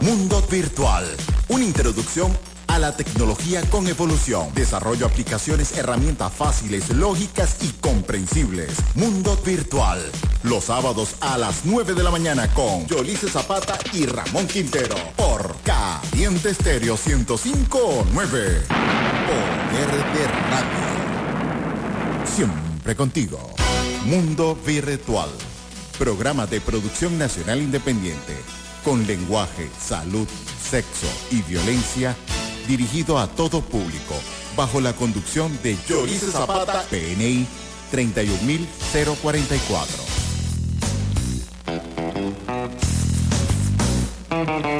Mundo Virtual, una introducción a la tecnología con evolución. Desarrollo aplicaciones, herramientas fáciles, lógicas y comprensibles. Mundo Virtual, los sábados a las 9 de la mañana con Yolice Zapata y Ramón Quintero. Por Caliente Estéreo 1059. Poder de Radio. Siempre contigo. Mundo Virtual. Programa de producción nacional independiente. Con lenguaje, salud, sexo y violencia dirigido a todo público, bajo la conducción de Yorice Zapata, PNI 31044.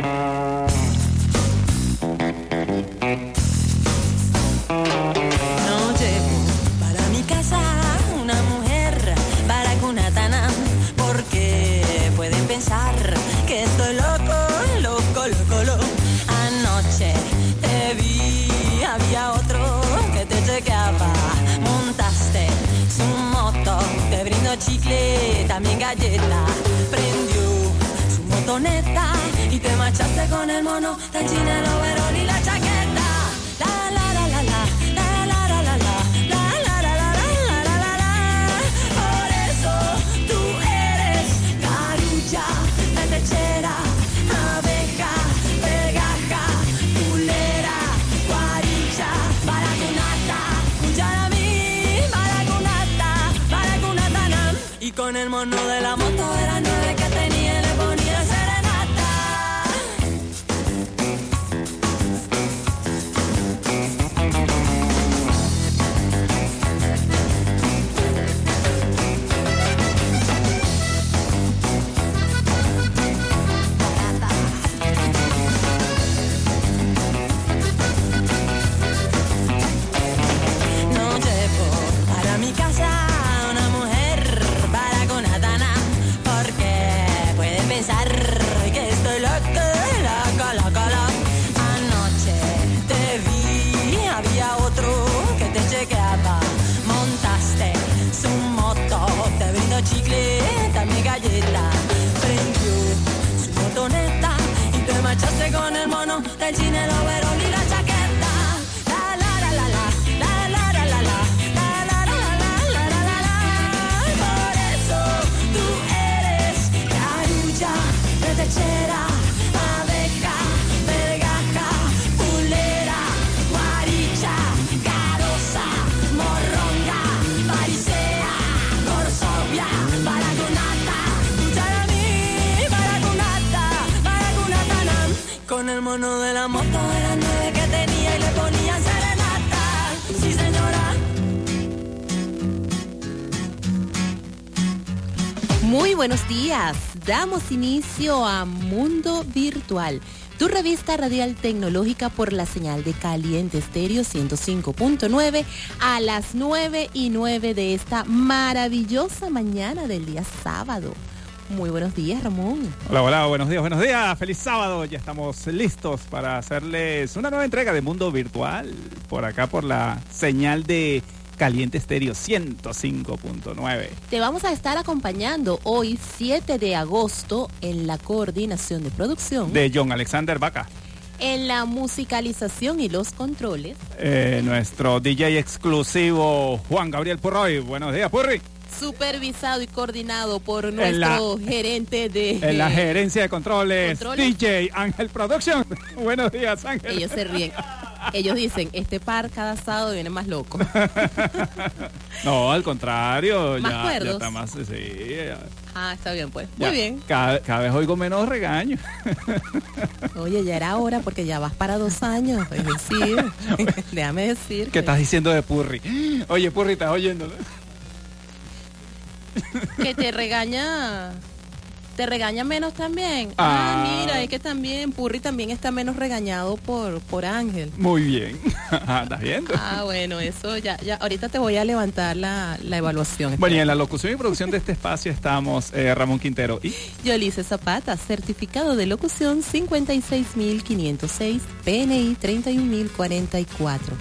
sono da Gina Roero Damos inicio a Mundo Virtual, tu revista radial tecnológica por la señal de Caliente Estéreo 105.9 a las 9 y 9 de esta maravillosa mañana del día sábado. Muy buenos días, Ramón. Hola, hola, buenos días, buenos días, feliz sábado. Ya estamos listos para hacerles una nueva entrega de Mundo Virtual por acá por la señal de Caliente Estéreo 105.9. Te vamos a estar acompañando hoy, 7 de agosto, en la coordinación de producción, De John Alexander Vaca, en la musicalización y los controles. eh, nuestro DJ exclusivo Juan Gabriel Purroy. Buenos días, Purri. supervisado y coordinado por la- nuestro gerente de... En la gerencia de controles, ¿Controles? DJ Ángel Production. Buenos días, Ángel. Ellos se ríen. Ellos dicen, este par cada sábado viene más loco. No, al contrario, ¿Más ya, está más, sí, ya- Ah, está bien, pues. ya. Muy bien. Cada, cada vez oigo menos regaños. Oye, ya era hora porque ya vas para dos años. Es decir, déjame decir. ¿Qué estás diciendo de Purri? Oye, Purri, estás oyéndolo. Que te regaña... Te regaña menos también. Ah, Ah. mira, es que también Purri también está menos regañado por, por Ángel. Muy bien. ¿Estás viendo? Ah, bueno, eso ya, ya, ahorita te voy a levantar la, la evaluación. Bueno, y en la locución y producción de este espacio estamos eh, Ramón Quintero y Yolice Zapata, certificado de locución 56506, PNI 31044.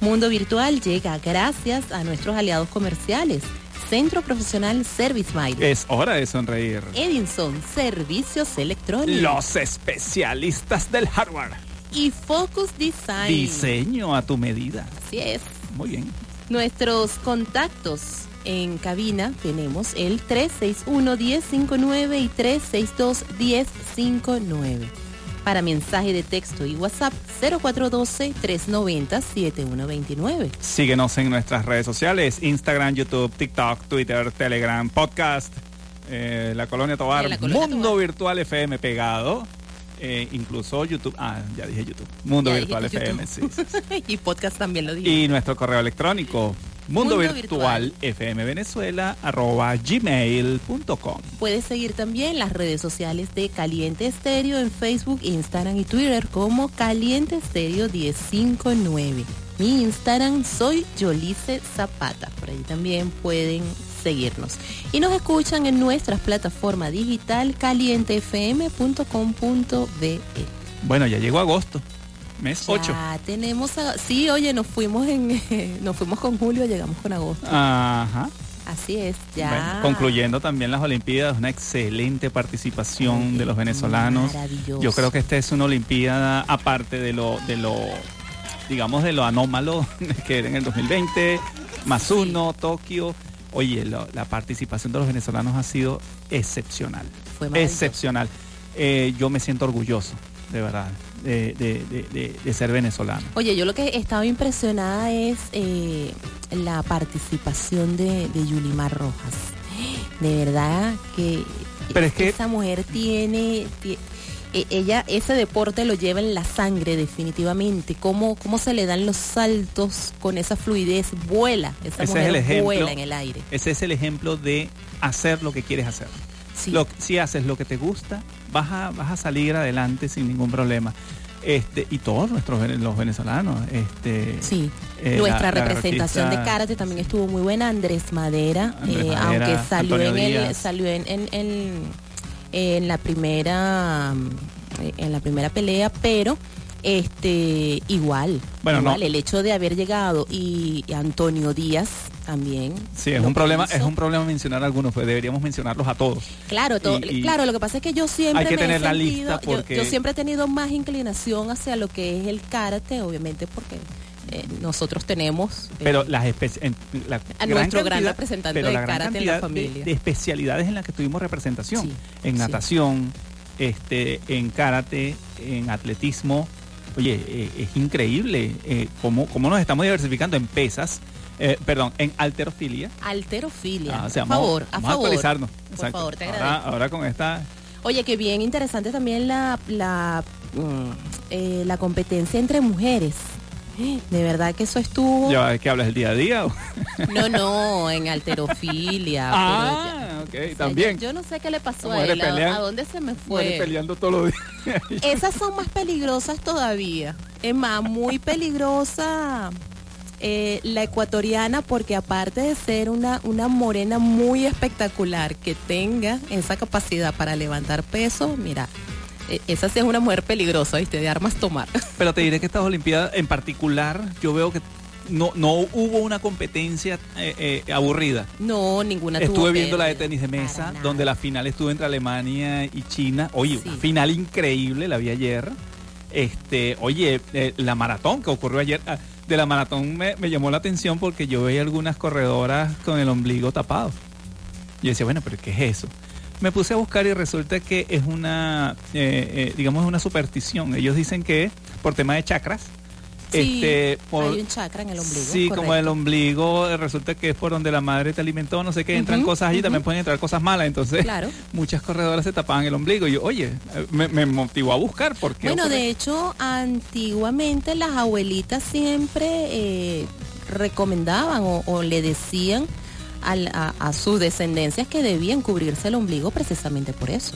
Mundo Virtual llega gracias a nuestros aliados comerciales. Centro Profesional Service Mile. Es hora de sonreír. Edinson, Servicios Electrónicos. Los especialistas del hardware. Y Focus Design. Diseño a tu medida. Así es. Muy bien. Nuestros contactos en cabina tenemos el 361-1059 y 362-1059. Para mensaje de texto y WhatsApp 0412-390-7129. Síguenos en nuestras redes sociales, Instagram, YouTube, TikTok, Twitter, Telegram, podcast, eh, La Colonia Tobar, En La Colonia Mundo. Virtual FM pegado. eh, incluso YouTube, ah, ya dije YouTube, Mundo Ya Virtual FM, sí, sí, sí. y podcast también lo dije. Y nuestro correo electrónico, Mundo, Mundo Virtual, FM Venezuela, arroba gmail.com. Puedes seguir también las redes sociales de Caliente Estéreo en Facebook, Instagram y Twitter como Caliente Estéreo 1059. Mi Instagram soy Yolice Zapata. Por ahí también pueden seguirnos. Y nos escuchan en nuestras plataformas digital calientefm.com.be. Bueno, ya llegó agosto, mes 8. Ya tenemos, a- sí, oye, nos fuimos en, nos fuimos con julio, llegamos con agosto. Ajá. Así es, ya. Bueno, concluyendo también las Olimpiadas, una excelente participación de los venezolanos. maravilloso. Yo creo que esta es una Olimpiada aparte de lo, de lo, digamos, de lo anómalo que era en el 2020, más Sí. uno, Tokio. Oye, lo- la participación de los venezolanos ha sido excepcional, Fue excepcional. Eh, yo me siento orgulloso, de verdad, de, ser venezolano. Oye, yo lo que estaba impresionada es eh, la participación de, de Yulimar Rojas. De verdad que, Pero es que- esa mujer tiene, tie- e- ella ese deporte lo lleva en la sangre definitivamente. Cómo, cómo se le dan los saltos con esa fluidez, vuela. Esa Ese es mujer el ejemplo. vuela en el aire. Ese es el ejemplo de hacer lo que quieres hacer. Sí. Lo- si haces lo que te gusta, vas a, vas a salir adelante sin ningún problema. Este, y todos nuestros los venezolanos, este, Sí, eh, nuestra la- la representación de karate también estuvo muy buena. Andrés Madera, Andrés eh, Madera, aunque salió Antonio en el, salió en, en, en- en la primera en la primera pelea, pero este igual, Bueno, igual, no. el hecho de haber llegado y, y Antonio Díaz también. Sí, es un problema, hizo. es un problema mencionar algunos, pues deberíamos mencionarlos a todos. Claro, to- y- y claro, lo que pasa es que yo siempre hay que me he tener la sentido- lista porque- yo, siempre he tenido más inclinación hacia lo que es el karate, obviamente porque eh, nosotros tenemos eh, Pero las en- la A nuestro gran representante pero de la gran karate en la de- familia. De, especialidades en las que tuvimos representación. Sí, en sí. natación, este, en karate, en atletismo. Oye, eh, es increíble cómo, cómo nos estamos diversificando en pesas, eh, perdón, en alterofilia. Alterofilia. Ah, o sea, a vamos- favor, a vamos favor. actualizarnos. Por Exacto. favor, te ahora, agradezco. ahora con esta Oye, que bien interesante también la, la, mm, eh, la competencia entre mujeres. De verdad que eso estuvo. ya ves que hablas el día a día. No, no, en alterofilia. ah, pero ya- ok, o sea, también. Yo, yo no sé qué le pasó a él. ¿A, a dónde se me fue? peleando todos los días. Esas son más peligrosas todavía. Es más, muy peligrosa eh, la ecuatoriana porque aparte de ser una, una morena muy espectacular que tenga esa capacidad para levantar peso, mira, eh, esa sí es una mujer peligrosa, ¿viste? De armas tomar. Pero te diré que estas Olimpiadas en particular, yo veo que no, no hubo una competencia eh, eh, aburrida. No, ninguna tuvo Estuve viendo la de tenis de mesa, donde la final estuvo entre Alemania y China. Oye, Sí. una final increíble, la vi ayer. Este, oye, eh, la maratón que ocurrió ayer, ah, de la maratón me, me llamó la atención porque yo veía algunas corredoras con el ombligo tapado. Yo decía, bueno, pero ¿qué es eso? Me puse a buscar y resulta que es una, eh, eh, digamos, una superstición. Ellos dicen que por tema de chakras, Sí, este, por, hay un chakra en el ombligo. Sí, como el ombligo eh, resulta que es por donde la madre te alimentó, no sé qué, entran cosas allí, también pueden entrar cosas malas, entonces Claro. muchas corredoras se tapaban el ombligo. Y yo, oye, eh, me, me motivó a buscar porque Bueno, de hecho, antiguamente las abuelitas siempre eh, recomendaban o, o le decían a, a sus descendencias que debían cubrirse el ombligo precisamente por eso.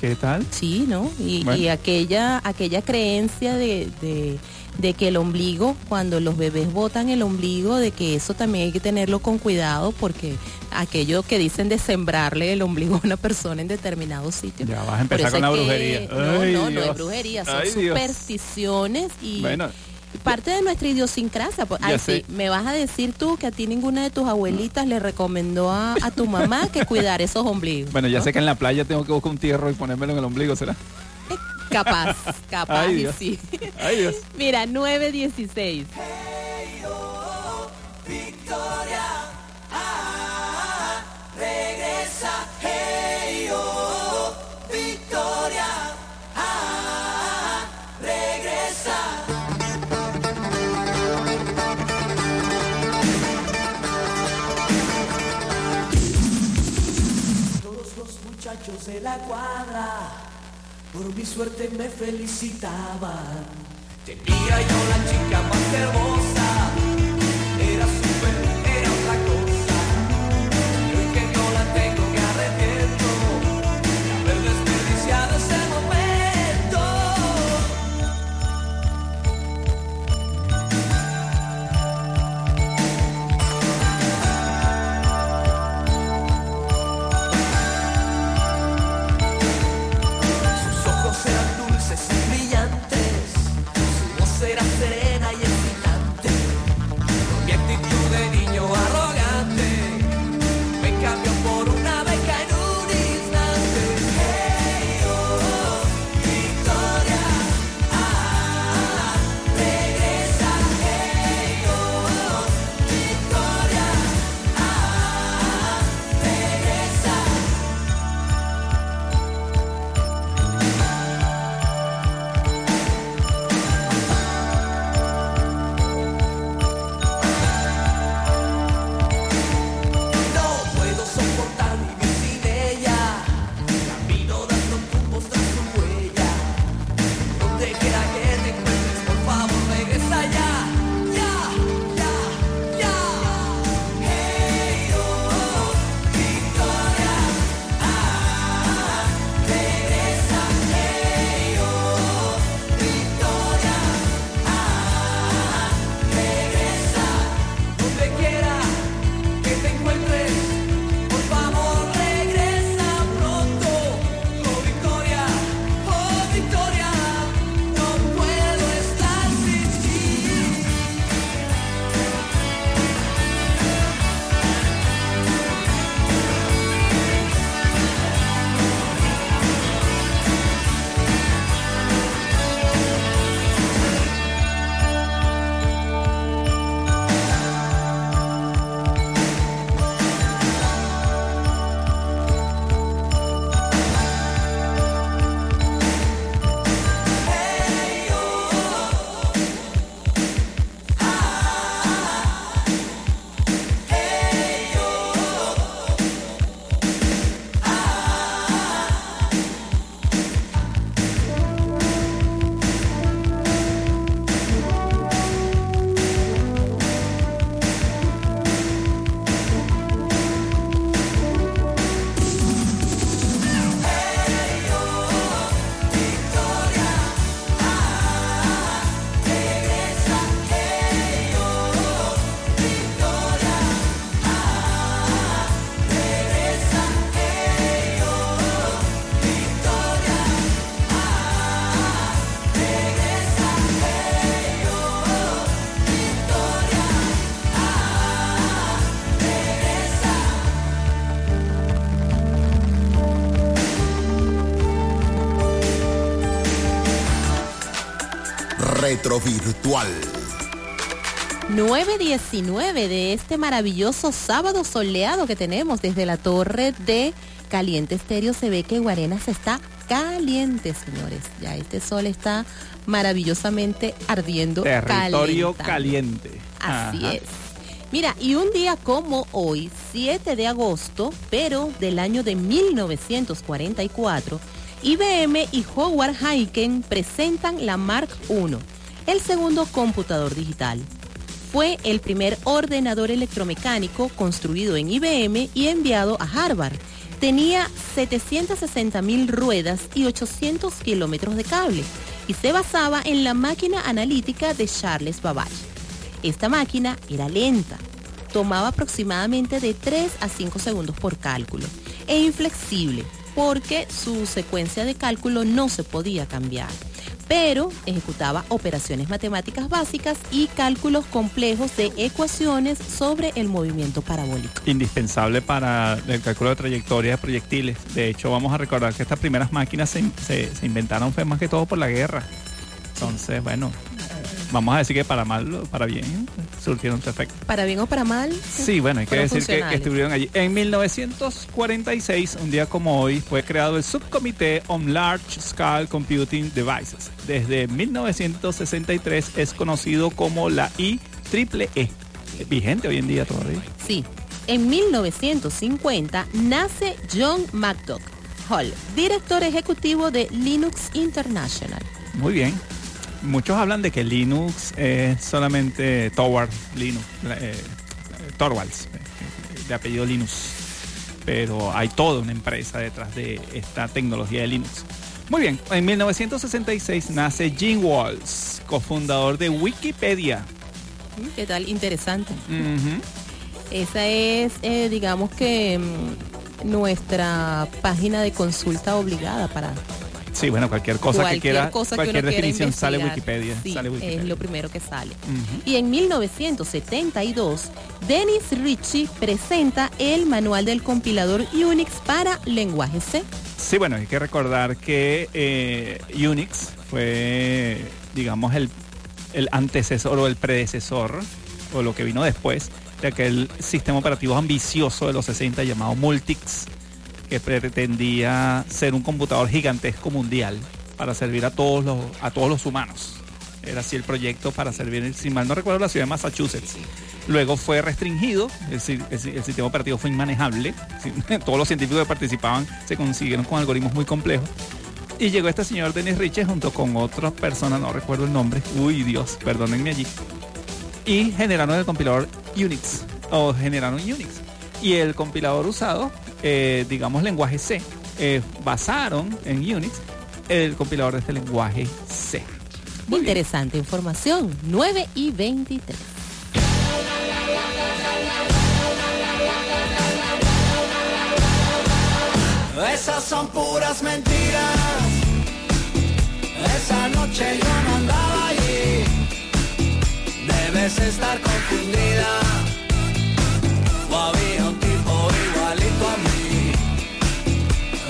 ¿Qué tal? Sí, ¿no? Y, Bueno. y aquella, aquella creencia de, de- de que el ombligo, cuando los bebés botan el ombligo, de que eso también hay que tenerlo con cuidado porque aquello que dicen de sembrarle el ombligo a una persona en determinado sitio. Ya vas a empezar eso con la es que- brujería. No, no, no es brujería, son Ay, supersticiones y, Bueno, parte de nuestra idiosincrasia. pues, Ay, sí, me vas a decir tú que a ti ninguna de tus abuelitas le recomendó a, a tu mamá que cuidar esos ombligos. Bueno, ya ¿no? sé que en la playa tengo que buscar un tierro y ponérmelo en el ombligo, ¿será? Capaz, capaz, Ay, y Dios. sí. Ay, Dios. Mira, 916. Todos los muchachos de la cuadra por mi suerte me felicitaban. Tenía yo la chica más hermosa, Retrovirtual. 9.19 de este maravilloso sábado soleado que tenemos desde la torre de Caliente Estéreo. Se ve que Guarenas está caliente, señores. Ya este sol está maravillosamente ardiendo. Territorio caliente. Así Ajá. es. Mira, y un día como hoy, 7 de agosto, pero del año de 1944, IBM y Howard Heiken presentan la Mark I, el segundo computador digital. Fue el primer ordenador electromecánico construido en IBM y enviado a Harvard. Tenía 760 mil ruedas y 800 kilómetros de cable y se basaba en la máquina analítica de Charles Babbage. Esta máquina era lenta, tomaba aproximadamente de 3 a 5 segundos por cálculo e inflexible porque su secuencia de cálculo no se podía cambiar. Pero ejecutaba operaciones matemáticas básicas y cálculos complejos de ecuaciones sobre el movimiento parabólico. Indispensable para el cálculo de trayectorias de proyectiles. De hecho, vamos a recordar que estas primeras máquinas se, se- se inventaron fue más que todo por la guerra. Entonces, bueno, vamos a decir que para mal o para bien surtieron su efecto. Para bien o para mal. Sí, bueno, hay que decir que, que estuvieron allí. En 1946, un día como hoy, fue creado el Subcomité on Large Scale Computing Devices. Desde 1963 es conocido como la IEEE. Vigente hoy en día todavía. Sí. En 1950 nace John McDougall Hall, director ejecutivo de Linux International. Muy bien. Muchos hablan de que Linux es solamente Toward Linux, eh, Torvalds, eh, de apellido Linux. Pero hay toda una empresa detrás de esta tecnología de Linux. Muy bien, en 1966 nace Jim Walls, cofundador de Wikipedia. ¿Qué tal? Interesante. Esa es, eh, digamos que mm, nuestra página de consulta obligada para Sí, bueno, cualquier cosa que quiera, cosa cualquier definición sale. Wikipedia. Sí, sale Wikipedia. es lo primero que sale. Y en 1972, Dennis Ritchie presenta el manual del compilador Unix para lenguaje C. Sí, bueno, hay que recordar que eh, Unix fue, digamos, el, el antecesor o el predecesor, o lo que vino después, de aquel sistema operativo ambicioso de los 60 llamado Multics, que pretendía ser un computador gigantesco mundial para servir a todos los, a todos los humanos. Era así el proyecto para servir, si mal no recuerdo, la ciudad de Massachusetts. Luego fue restringido, el, el si- el sistema operativo fue inmanejable. Todos los científicos que participaban se consiguieron con algoritmos muy complejos. Y llegó este señor Dennis Ritchie junto con otras personas, no recuerdo el nombre. Uy, Dios, perdónenme allí. Y generaron el compilador Unix, o generaron Unix. Y el compilador usado, eh, digamos lenguaje C, eh, basaron en Unix el compilador de este lenguaje C. Muy bien. Interesante información. 9 y 23. Esas son puras mentiras. Esa noche yo no andaba allí. Debes estar confundida.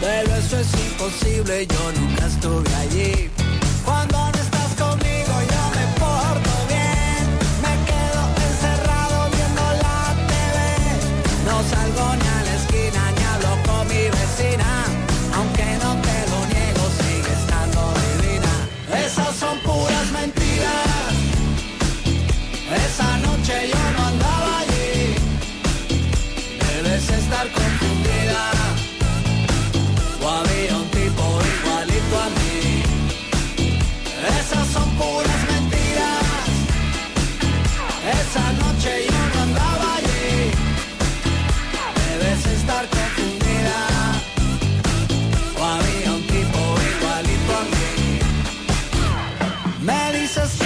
Pero eso es imposible, yo nunca estuve allí. Cuando Me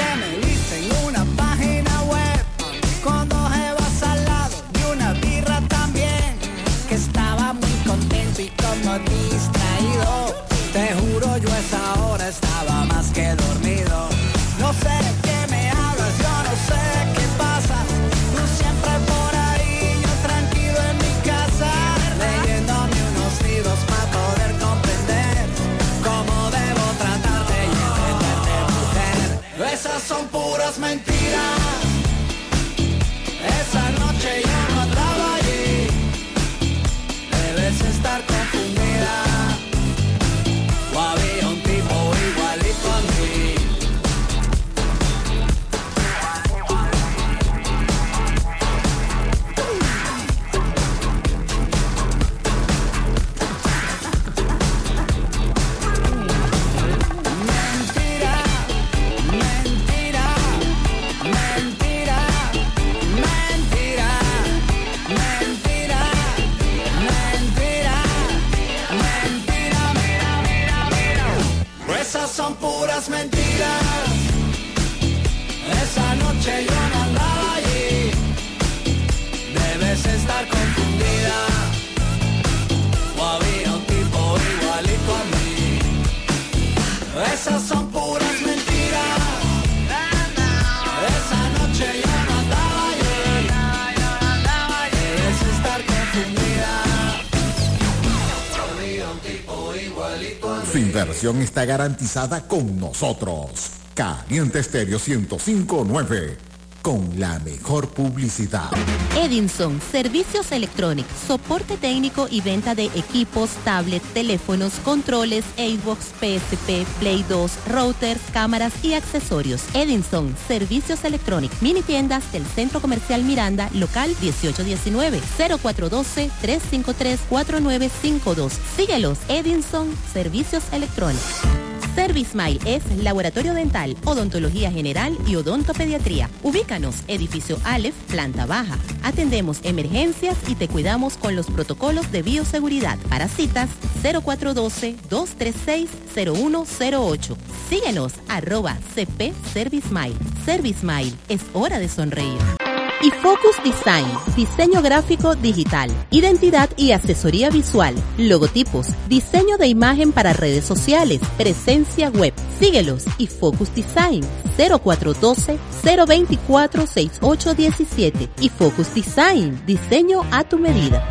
está garantizada con nosotros. Caliente Estéreo 1059 con la mejor publicidad. Edinson, servicios electrónicos, soporte técnico y venta de equipos, tablets, teléfonos, controles, Xbox, PSP, Play 2, routers, cámaras y accesorios. Edinson, servicios electrónicos, mini tiendas del Centro Comercial Miranda, local 1819, 0412-353-4952. Síguelos, Edinson, servicios electrónicos. ServiceMile es laboratorio dental, odontología general y odontopediatría. Ubícanos, edificio Aleph, planta baja. Atendemos emergencias y te cuidamos con los protocolos de bioseguridad. Para citas, 0412-236-0108. Síguenos, arroba CP ServiceMile. ServiceMile, es hora de sonreír y Focus Design, diseño gráfico digital, identidad y asesoría visual, logotipos, diseño de imagen para redes sociales, presencia web. Síguelos y Focus Design 0412-024-6817 y Focus Design, diseño a tu medida.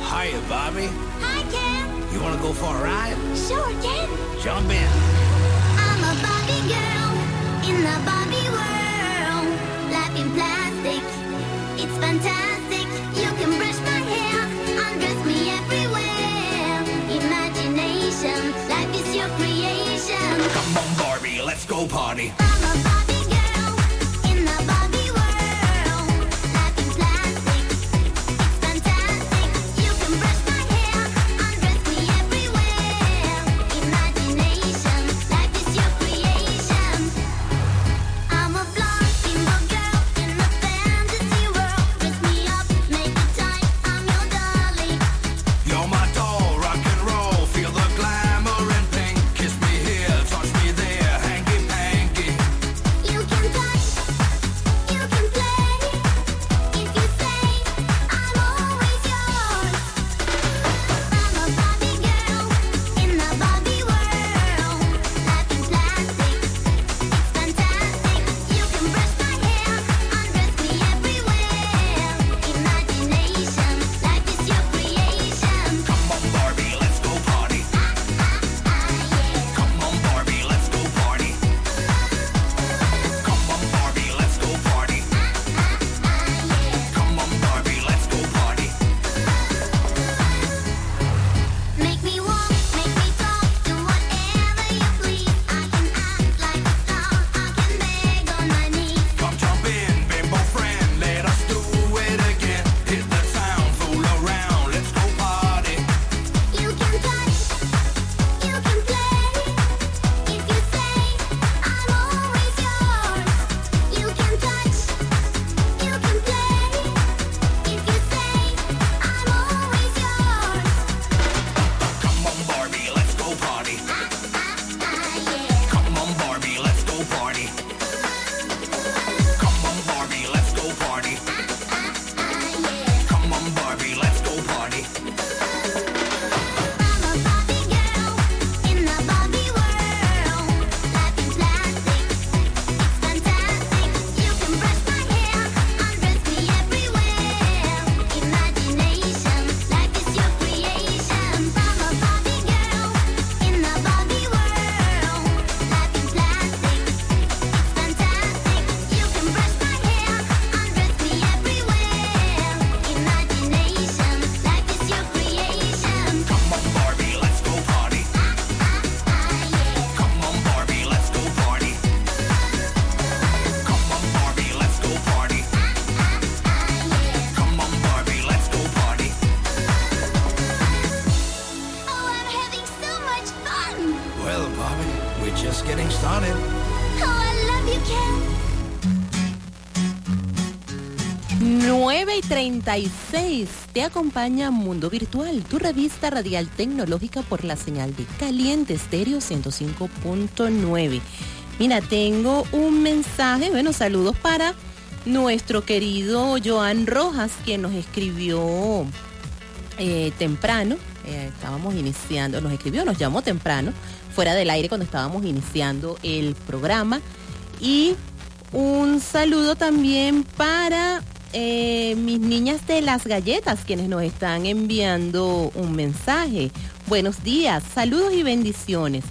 Hiya, Bobby. Hi, Ken. You want to go for a ride? Sure, Ken. Jump in. I'm a Barbie girl in the in plastic, it's fantastic. You can brush my hair, undress me everywhere. Imagination, life is your creation. Come on, Barbie, let's go party. 36. Te acompaña Mundo Virtual, tu revista radial tecnológica por la señal de Caliente Estéreo 105.9. Mira, tengo un mensaje, bueno, saludos para nuestro querido Joan Rojas, quien nos escribió eh, temprano. eh, estábamos iniciando, nos escribió, nos llamó temprano, fuera del aire cuando estábamos iniciando el programa. Y un saludo también para eh, mis niñas de las galletas, quienes nos están enviando un mensaje. Buenos días, saludos y bendiciones.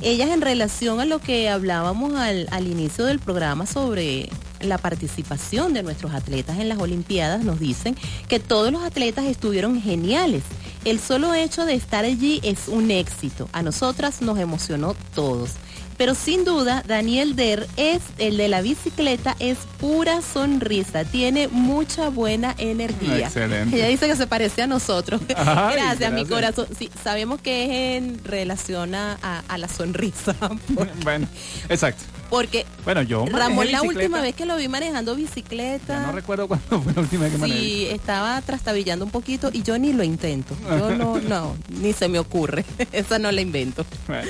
Ellas en relación a lo que hablábamos al, al inicio del programa sobre la participación de nuestros atletas en las Olimpiadas, nos dicen que todos los atletas estuvieron geniales. El solo hecho de estar allí es un éxito. A nosotras nos emocionó todos. Pero sin duda, Daniel Der es el de la bicicleta, es pura sonrisa, tiene mucha buena energía. Excelente. Ella dice que se parece a nosotros. Ay, gracias, mi gracias. corazón. Sí, sabemos que es en relación a, a- a la sonrisa. por- bueno, exacto. Porque Bueno, yo Ramón, la última vez que lo vi manejando Ya bicicleta, no recuerdo cuándo fue la última vez que manejé. sí, estaba trastabillando un poquito y yo ni lo intento. Yo no, no, ni se me ocurre. Esa no la invento. Bueno,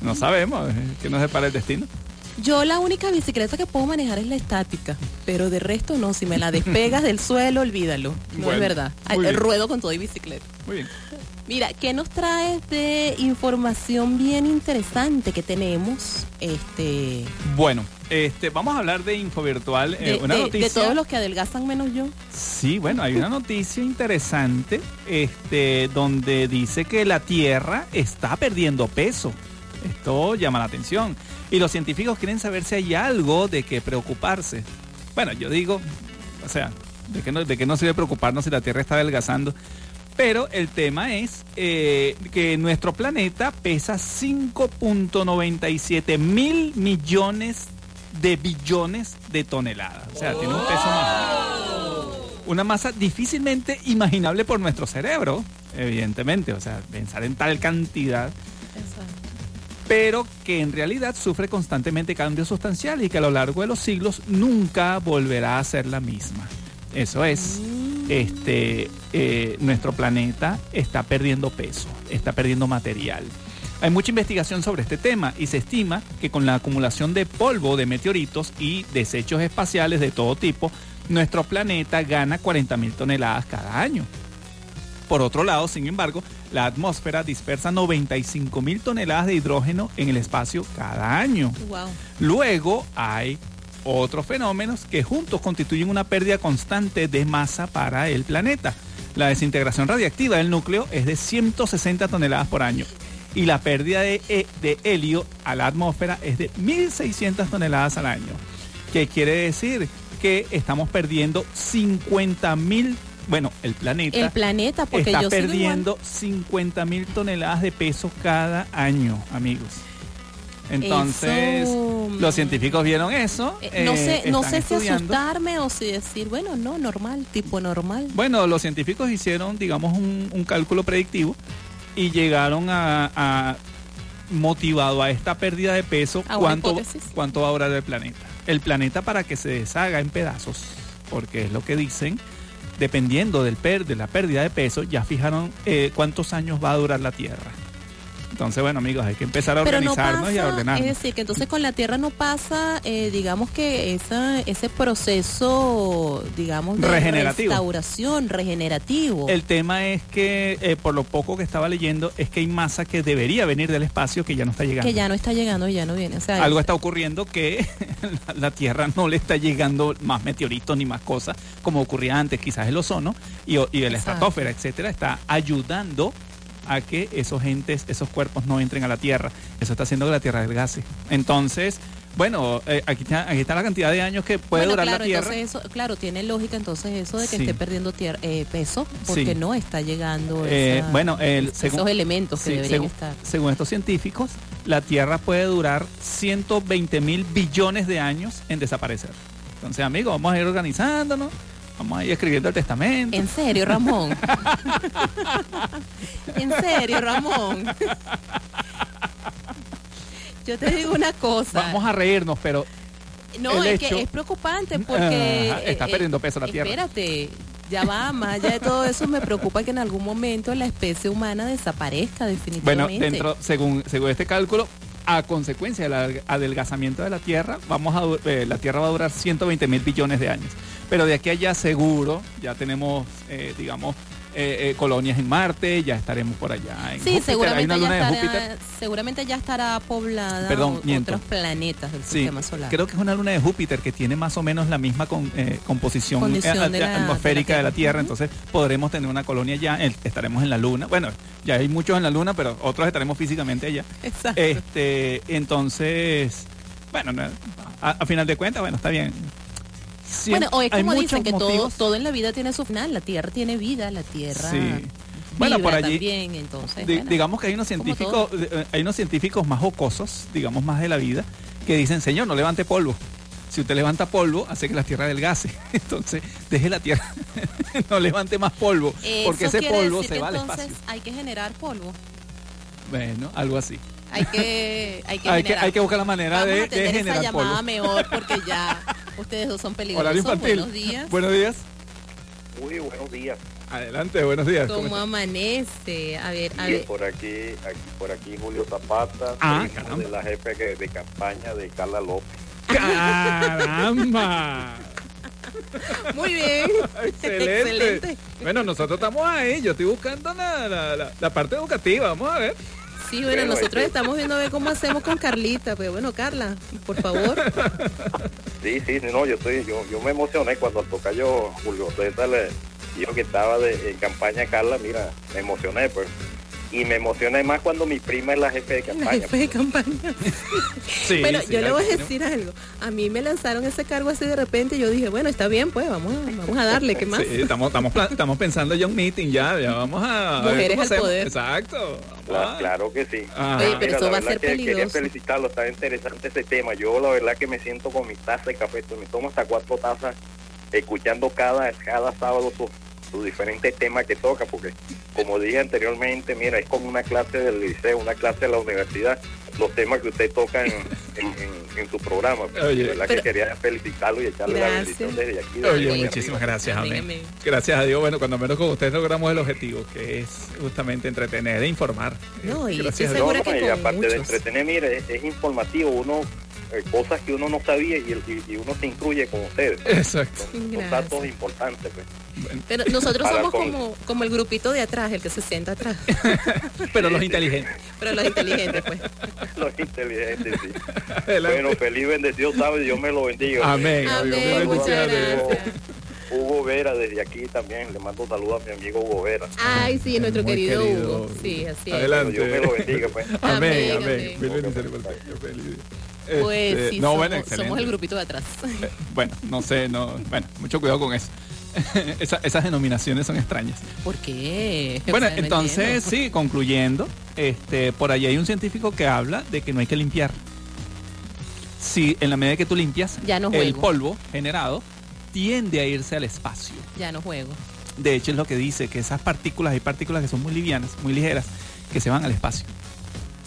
no sabemos, eh, que nos separa el destino. Yo la única bicicleta que puedo manejar es la estática, pero de resto no, si me la despegas del suelo, olvídalo. No Bueno, es verdad. Ruedo con todo y bicicleta. Muy bien. Mira, ¿qué nos traes de información bien interesante que tenemos? Este, Bueno, este, vamos a hablar de Info Virtual. eh, de, una de- noticia. de todos los que adelgazan menos yo. Sí, bueno, hay una noticia interesante este, donde dice que la Tierra está perdiendo peso. Esto llama la atención. Y los científicos quieren saber si hay algo de qué preocuparse. Bueno, yo digo, o sea, de qué no, de qué no sirve preocuparnos si la Tierra está adelgazando. Pero el tema es eh, que nuestro planeta pesa 5.97 mil millones de billones de toneladas. O sea, tiene un peso más. Una masa difícilmente imaginable por nuestro cerebro, evidentemente, o sea, pensar en tal cantidad, pero que en realidad sufre constantemente cambios sustanciales y que a lo largo de los siglos nunca volverá a ser la misma. Eso es, este, eh, nuestro planeta está perdiendo peso, está perdiendo material. Hay mucha investigación sobre este tema y se estima que con la acumulación de polvo de meteoritos y desechos espaciales de todo tipo, nuestro planeta gana 40 mil toneladas cada año. Por otro lado, sin embargo, la atmósfera dispersa 95 mil toneladas de hidrógeno en el espacio cada año. Wow. Luego hay otros fenómenos que juntos constituyen una pérdida constante de masa para el planeta. La desintegración radiactiva del núcleo es de 160 toneladas por año y la pérdida de, he- de helio a la atmósfera es de 1.600 toneladas al año. ¿Qué quiere decir? Que estamos perdiendo 50 mil, bueno, el planeta El planeta, porque está yo perdiendo 50 mil toneladas de peso cada año, amigos. Entonces, Eso, los científicos vieron eso. Eh, no eh, sé, no están sé si asustarme o si decir, bueno, no, normal, tipo normal. Bueno, los científicos hicieron, digamos, un, un cálculo predictivo y llegaron a, a- motivado a esta pérdida de peso, A una cuánto, cuánto va a durar el planeta. El planeta para que se deshaga en pedazos, porque es lo que dicen, dependiendo del per- de la pérdida de peso, ya fijaron eh, cuántos años va a durar la Tierra. Entonces, bueno, amigos, hay que empezar a no organizarnos y a ordenarnos. es decir, que entonces con la Tierra no pasa, eh, digamos que esa, ese proceso, digamos, de Regenerativo. restauración, regenerativo. El tema es que, eh, por lo poco que estaba leyendo, es que hay masa que debería venir del espacio que ya no está llegando. que ya no está llegando, ya no viene. O sea, Algo es- está ocurriendo que la, la Tierra no le está llegando más meteoritos ni más cosas como ocurría antes, quizás el ozono y, y la estratosfera, etcétera, está ayudando a que esos entes, esos cuerpos no entren a la Tierra. Eso está haciendo que la Tierra adelgace. Entonces, bueno, eh, aquí, está, aquí está la cantidad de años que puede bueno, durar claro, la Tierra. entonces eso, claro, tiene lógica entonces eso de que Sí. esté perdiendo tier- eh, peso porque Sí. no está llegando Eh, esa- bueno, el- esos según- elementos que Sí, deberían según, estar. según estos científicos, la Tierra puede durar 120 mil billones de años en desaparecer. Entonces, amigos, vamos a ir organizándonos, vamos escribiendo el testamento. En serio, Ramón. en serio, Ramón. Yo te digo una cosa. Vamos a reírnos, pero No, es hecho- que es preocupante porque... Ajá, está eh, perdiendo eh, peso la Tierra. Espérate, ya va, más allá de todo eso me preocupa que en algún momento la especie humana desaparezca bueno, definitivamente. dentro, según, según este cálculo, a consecuencia del adel- adelgazamiento de la Tierra, vamos a, eh, la Tierra va a durar 120 mil billones de años. Pero de aquí allá seguro, ya tenemos, eh, digamos, eh, eh, colonias en Marte, ya estaremos por allá. En Sí, Júpiter. Seguramente ya, estará, seguramente ya estará poblada Perdón, o- otros planetas del Sí, sistema solar. creo que es una luna de Júpiter que tiene más o menos la misma con- eh, composición eh, de la- atmosférica de la, de la Tierra, entonces podremos tener una colonia ya, estaremos en la Luna. Bueno, ya hay muchos en la Luna, pero otros estaremos físicamente allá. Exacto. Este, entonces, bueno, no, a, a final de cuentas, bueno, está bien. Bueno, o es como dicen que todo, motivos. todo en la vida tiene su final. La Tierra tiene vida, la Tierra Sí. Bueno, por allí, también, entonces. Di- bueno. digamos que hay unos científicos, eh, hay unos científicos más jocosos, digamos más de la vida, que dicen, señor, no levante polvo. Si usted levanta polvo, hace que la tierra adelgace. Entonces, deje la tierra, no levante más polvo, porque ese polvo se va al espacio. hay que generar polvo. Bueno, algo así. Hay que, hay que, Hay que, generar hay que buscar la manera Vamos de, a de tener esa generar llamada polvo. mejor porque ya ustedes dos son peligrosos. Buenos días. Buenos días. Muy buenos días. Adelante, buenos días. ¿Cómo amanece? A ver, a ver. por aquí, aquí, por aquí Julio Zapata, Ah, de la jefe de campaña de Carla López. ¡Caramba! Muy bien. Excelente. Excelente. Bueno, nosotros estamos ahí. Yo estoy buscando la, la- la- la parte educativa. Vamos a ver. Sí, bueno, Bueno, nosotros este- estamos viendo a ver cómo hacemos con Carlita. Pero bueno, Carla, por favor. Sí, sí, no, yo estoy, yo, yo me emocioné cuando al tocayo Julio César dijo que estaba de, en campaña Carla, mira, me emocioné pues. Y me emocioné más cuando mi prima es la jefe de La campaña. jefe de campaña. Sí, Pero sí, yo le voy a decir algo. A mí me lanzaron ese cargo así de repente. y Yo dije, bueno, está bien, pues vamos a, vamos a darle. ¿Qué más? Sí, estamos, estamos, estamos pensando ya un meeting, ya, ya vamos a... Mujeres al hacemos. poder. Exacto. Claro, claro que sí. Ah. Oye, pero Mira, eso la va a verdad ser que Quería felicitarlo, está interesante ese tema. Yo la verdad que me siento con mi taza de café, me tomo hasta cuatro tazas escuchando cada, cada sábado sus sus diferentes temas que toca, porque como dije anteriormente, mira, es como una clase del liceo, una clase de la universidad, los temas que usted toca en, en, en- en su programa. Oye. la verdad Pero- que quería felicitarlo y echarle la bendición desde aquí. desde Oye, aquí muchísimas arriba. gracias, Amén, amén. Gracias a Dios, bueno, cuando menos con ustedes logramos el objetivo, que es justamente entretener e informar. No, y Gracias a Dios. que con aparte de entretener, mire, es, es informativo, uno eh, cosas que uno no sabía y, el- y- y uno se incluye con ustedes. Exacto. Son, datos importantes. Pues. Pero nosotros Para somos con- como, como el grupito de atrás, el que se sienta atrás. Pero los inteligentes. Pero los inteligentes, pues. Los inteligentes, sí. Adelante. Bueno, feliz bendecido sábado y Dios me lo bendiga. Amén. Amén, Amén. muchas Bendiciones. gracias. Hugo Vera, desde aquí también, le mando saludos a mi amigo Hugo Vera. Ay, sí, nuestro querido, querido. Hugo. Sí, así es. Adelante. Dios me lo bendiga, pues. Amén, Amén, amén. amén. Mil Pues Este, sí, no, somos, bueno, somos el grupito de atrás. Eh, Bueno, no sé, no, bueno, mucho cuidado con eso. Esa- esas denominaciones son extrañas. ¿Por qué? O Bueno, sea, entonces, sí, concluyendo, este, por ahí hay un científico que habla de que no hay que limpiar. Si en la medida que tú limpias, Ya no el polvo generado tiende a irse al espacio. Ya no juego. De hecho, es lo que dice, que esas partículas, hay partículas que son muy livianas, muy ligeras, que se van al espacio.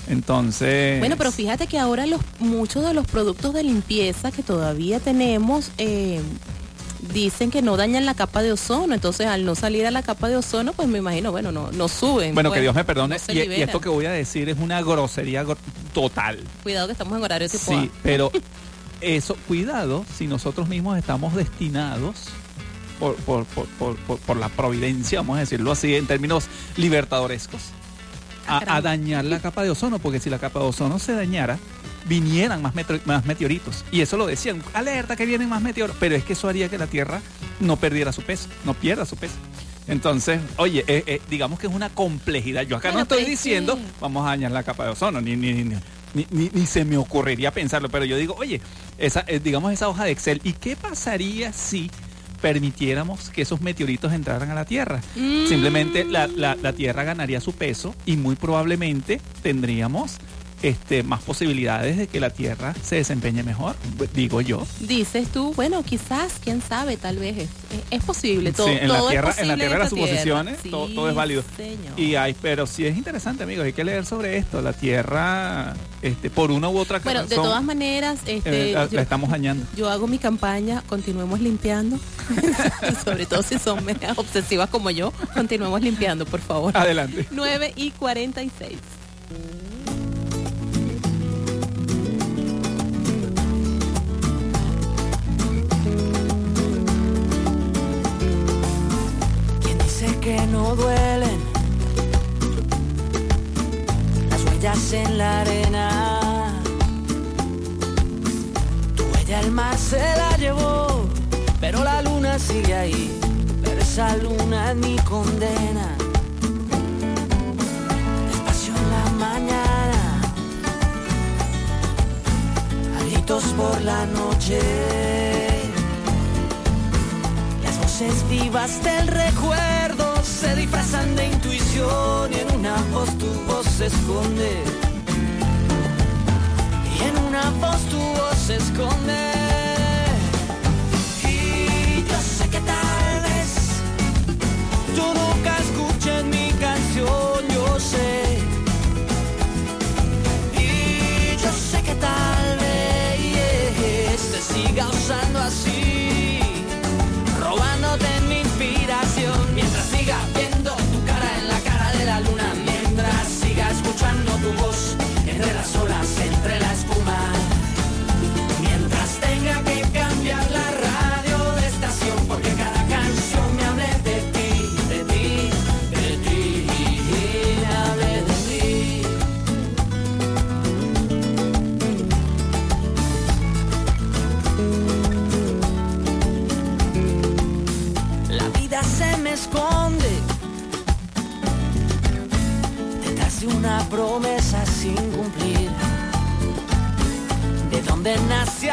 Entonces... Bueno, pero fíjate que ahora los muchos de los productos de limpieza que todavía tenemos eh, dicen que no dañan la capa de ozono. Entonces, al no salir a la capa de ozono, pues me imagino, bueno, no, no suben. Bueno, pues, que Dios me perdone. no y, esto que voy a decir es una grosería gro- total. Cuidado que estamos en horario tipo Sí, A. pero eso, cuidado si nosotros mismos estamos destinados por, por, por, por- por- la providencia, vamos a decirlo así, en términos libertadorescos, a, dañar la capa de ozono, porque si la capa de ozono se dañara, vinieran más, metro- más meteoritos. Y eso lo decían, alerta que vienen más meteoros, pero es que eso haría que la Tierra no perdiera su peso, no pierda su peso. Entonces, oye, eh, eh, digamos que es una complejidad. Yo acá Bueno, no estoy pero es diciendo, vamos a dañar la capa de ozono, ni, ni, ni, ni, ni- ni se me ocurriría pensarlo, pero yo digo, oye, esa, eh, digamos esa hoja de Excel, ¿y qué pasaría si permitiéramos que esos meteoritos entraran a la Tierra? Mm. Simplemente la, la- la Tierra ganaría su peso y muy probablemente tendríamos este, más posibilidades de que la Tierra se desempeñe mejor, digo yo. Dices tú, bueno, quizás, quién sabe, tal vez es, es- es posible. Todo, Sí, en la todo es Tierra, en posible la Tierra las esta tierra. suposiciones, Sí, todo, todo es válido. señor. Y hay, pero sí es interesante, amigos, hay que leer sobre esto. La Tierra, este, por una u otra bueno, de todas maneras, este, eh, la, yo- la estamos dañando. Yo hago mi campaña, continuemos limpiando. Sobre todo si son obsesivas como yo, continuemos limpiando, por favor. Adelante. 9 y 46. que no duelen, las huellas en la arena. Tu huella el mar se la llevó, pero la luna sigue ahí, pero esa luna es mi condena. Despacio en la mañana, alitos por la noche. Las voces vivas del recuerdo se disfrazan de intuición y en una voz tu voz se esconde. Y en una voz tu voz se esconde. Y yo sé que tal vez tú nunca escuches mi canción, yo sé. Y yo sé que tal vez te siga usando así,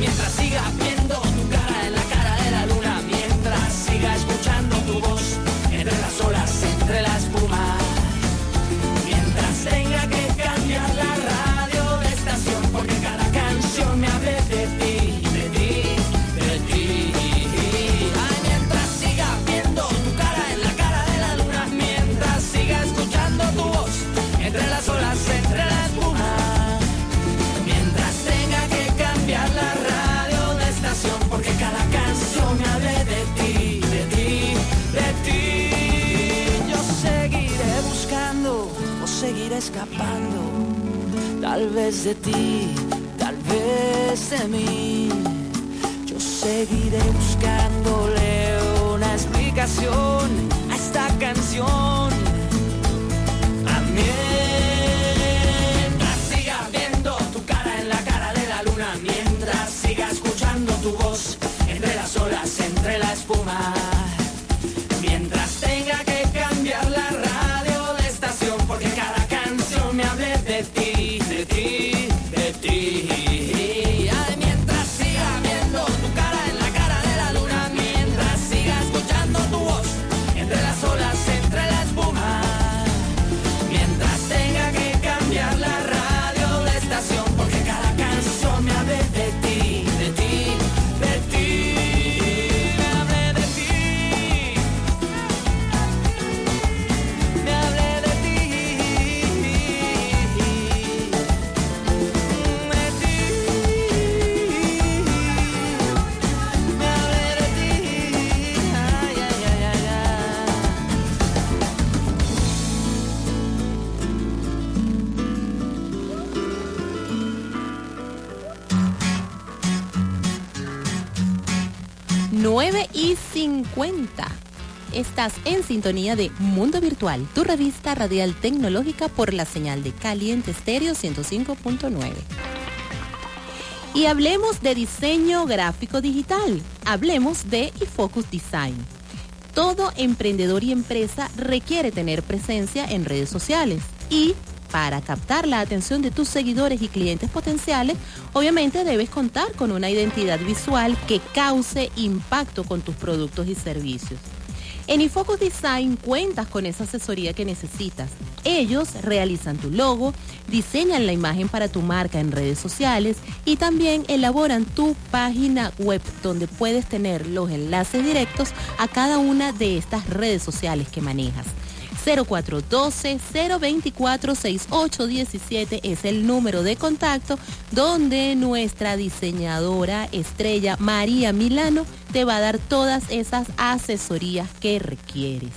mientras siga 50. Estás en sintonía de Mundo Virtual, tu revista radial tecnológica por la señal de Caliente Estéreo 105.9. Y hablemos de diseño gráfico digital. Hablemos de eFocus Design. Todo emprendedor y empresa requiere tener presencia en redes sociales y para captar la atención de tus seguidores y clientes potenciales, obviamente debes contar con una identidad visual que cause impacto con tus productos y servicios. En Infocus Design cuentas con esa asesoría que necesitas. Ellos realizan tu logo, diseñan la imagen para tu marca en redes sociales y también elaboran tu página web donde puedes tener los enlaces directos a cada una de estas redes sociales que manejas. 0412-024-6817 es el número de contacto donde nuestra diseñadora estrella María Milano te va a dar todas esas asesorías que requieres.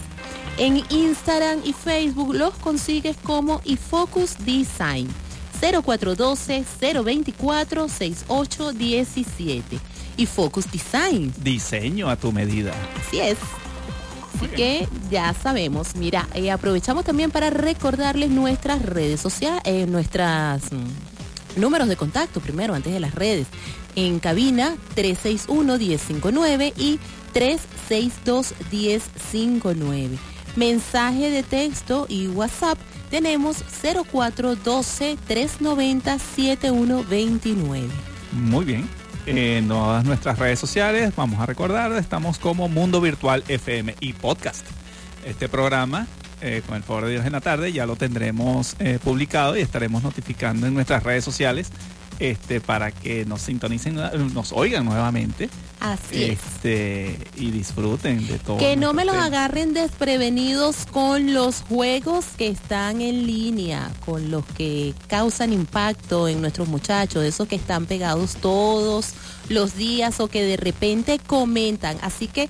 En Instagram y Facebook los consigues como iFocus Design 0412-024-6817 y Focus Design. Diseño a tu medida. Así es. Así que ya sabemos. Mira, eh, aprovechamos también para recordarles nuestras redes sociales, nuestras mm, números de contacto primero, antes de las redes. En cabina 361-1059 y 362-1059. Mensaje de texto y WhatsApp tenemos 0412-390-7129. Muy bien. En todas nuestras redes sociales, vamos a recordar, estamos como Mundo Virtual FM y Podcast. Este programa, eh, con el favor de Dios en la tarde, ya lo tendremos eh, publicado y estaremos notificando en nuestras redes sociales este, para que nos sintonicen, nos oigan nuevamente Así es. este, y disfruten de todo. Que no me los agarren desprevenidos con los juegos que están en línea, con los que causan impacto en nuestros muchachos, esos que están pegados todos los días o que de repente comentan. Así que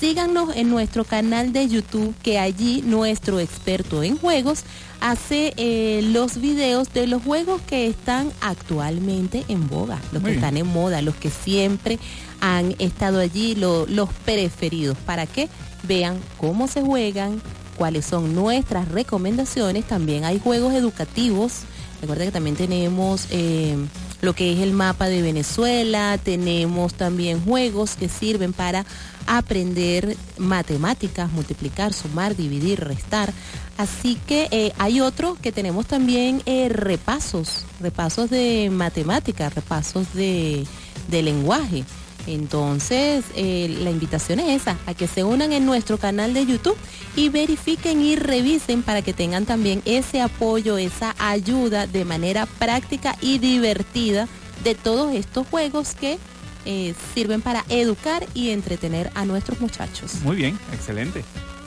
síganos en nuestro canal de YouTube, que allí nuestro experto en juegos hace eh, los videos de los juegos que están actualmente en boga, los Muy que están en moda, los que siempre han estado allí, lo- los preferidos, para que vean cómo se juegan, cuáles son nuestras recomendaciones. También hay juegos educativos. Recuerda que también tenemos eh, lo que es el mapa de Venezuela, tenemos también juegos que sirven para aprender matemáticas, multiplicar, sumar, dividir, restar. Así que eh, hay otro que tenemos también eh, repasos, repasos de matemáticas, repasos de, de lenguaje. Entonces, eh, la invitación es esa, a que se unan en nuestro canal de YouTube y verifiquen y revisen para que tengan también ese apoyo, esa ayuda de manera práctica y divertida de todos estos juegos que eh, sirven para educar y entretener a nuestros muchachos. Muy bien, excelente.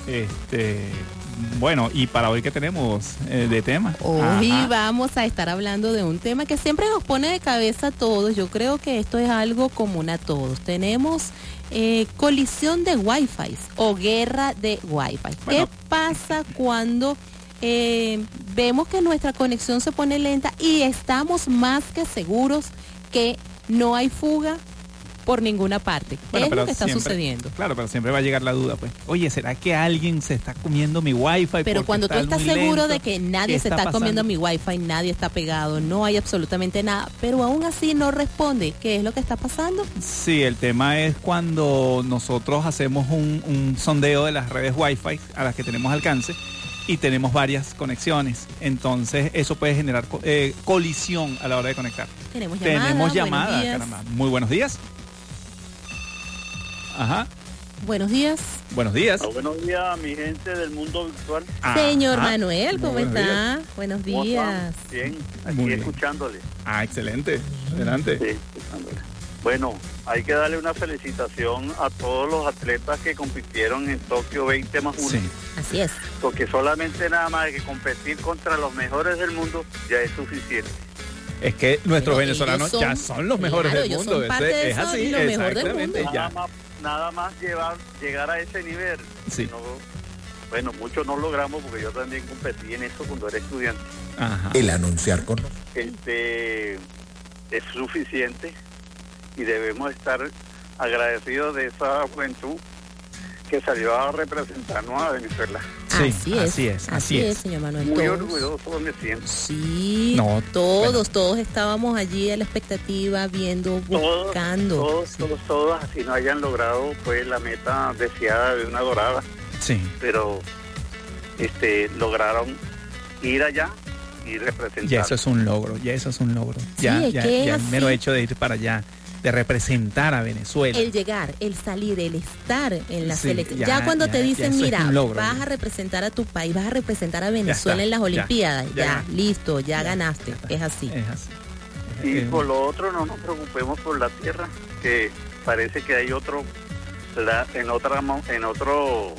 Este, bueno, y para hoy que tenemos eh, de tema. Hoy Ajá. vamos a estar hablando de un tema que siempre nos pone de cabeza a todos. Yo creo que esto es algo común a todos. Tenemos eh, colisión de Wi-Fi o guerra de Wi-Fi. Bueno. ¿Qué pasa cuando eh, vemos que nuestra conexión se pone lenta y estamos más que seguros que no hay fuga por ninguna parte? ¿Qué Bueno, es pero lo que está sucediendo? Claro, pero siempre va a llegar la duda, pues. Oye, ¿será que alguien se está comiendo mi wifi? Pero cuando tú está estás seguro lento? de que nadie ¿Qué se está, comiendo mi wifi, nadie está pegado, no hay absolutamente nada, pero aún así no responde, ¿qué es lo que está pasando? Sí, el tema es cuando nosotros hacemos un, un sondeo de las redes Wi-Fi a las que tenemos alcance y tenemos varias conexiones. Entonces, eso puede generar eh, colisión a la hora de conectar. Tenemos llamada. Tenemos buenos llamada, días. caramba. Muy buenos días. Ajá. Buenos días. Buenos días. Ah, buenos días, mi gente del mundo virtual. Señor. Manuel, ¿cómo buenos está? Buenos ¿Cómo días. Bien, aquí Muy bien. escuchándole. Ah, excelente. Adelante. Sí, escuchándole. Bueno, hay que darle una felicitación a todos los atletas que compitieron en Tokio 20 más 1. Sí. Así es. Porque solamente nada más que competir contra los mejores del mundo ya es suficiente. Es que nuestros Pero venezolanos ya son- los mejores claro, del mundo. son parte Ese- de es así, lo mejor del exactamente, mundo. Nada ya. más, nada más llevar, llegar a ese nivel. Sí. No- bueno, muchos no logramos porque yo también competí en eso cuando era estudiante. Ajá. El anunciar con este es suficiente y debemos estar agradecidos de esa juventud que salió a representarnos a Venezuela. Sí, así es. así es, así es. señor Manuel. Muy Todos- orgulloso me siento. Sí, No, todos, todos estábamos allí a la expectativa, viendo, buscando. todos, Sí. todos, todos, así no hayan logrado pues la meta deseada de una dorada, Sí. pero este lograron ir allá y representar. Ya eso es un logro, ya eso es un logro. Ya, es ya, ya el mero hecho de ir para allá, de representar a Venezuela. El llegar, el salir, el estar en la Sí, selección. ya, Ya, cuando ya, te dicen, mira, logro, vas ya. a representar a tu país, vas a representar a Venezuela está, en las ya, Olimpiadas, ya listo, ya, Ya, ganaste, es así. Es así. Y por lo otro no nos preocupemos por la tierra, que parece que hay otro, la- en otra mo- en otro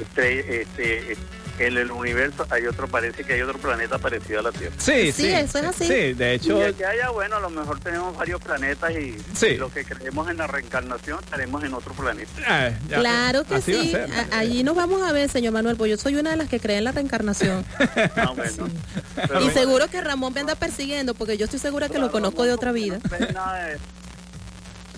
este, este, en el universo hay otro, parece que hay otro planeta parecido a la Tierra. Sí, Sí, sí. eso es así. Sí, de Y hecho, que haya, bueno, a lo mejor tenemos varios planetas y, Sí. y lo que creemos en la reencarnación estaremos en otro planeta. ah, ya, Claro que sí. A- allí nos vamos a ver, señor Manuel, pues yo soy una de las que cree en la reencarnación. Ah, bueno. Pero y bueno, seguro que Ramón me anda persiguiendo porque yo estoy segura que lo conozco de otra vida. no ve nada de eso.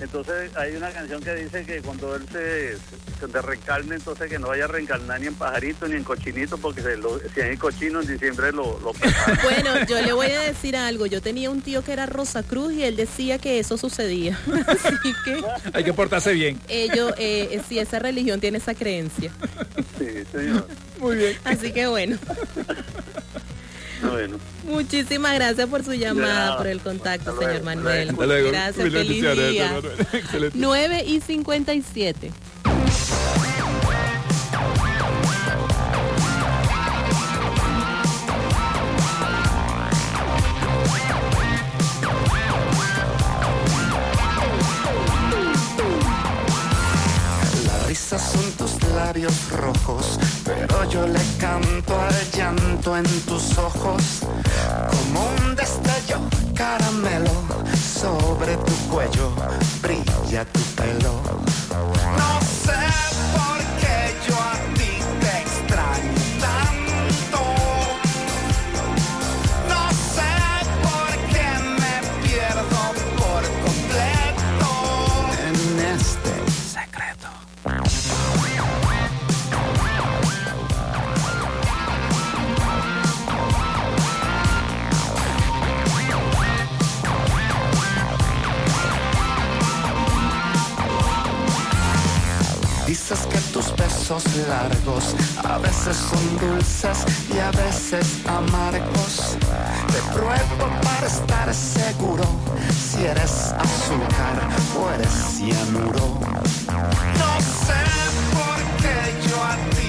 Entonces hay una canción que dice que cuando él se, se, se reencarne, entonces que no vaya a reencarnar ni en pajarito ni en cochinito, porque se lo- si hay cochino en diciembre lo, lo. Bueno, yo le voy a decir algo. Yo tenía un tío que era Rosa Cruz y él decía que eso sucedía. Así que Hay que portarse bien. ellos, eh, si esa religión tiene esa creencia. Sí, señor. Muy bien. Así que bueno, Bueno. muchísimas gracias por su llamada, por el contacto, señor Manuel. Hasta luego. Gracias, feliz día. Manuel. Excelente. 9 y 57. Rojos, pero yo le canto al llanto en tus ojos. Como un destello caramelo sobre tu cuello brilla tu pelo. No sé largos a veces son dulces y a veces amargos. Te pruebo para estar seguro si eres azúcar o eres cianuro. No sé por qué yo a ti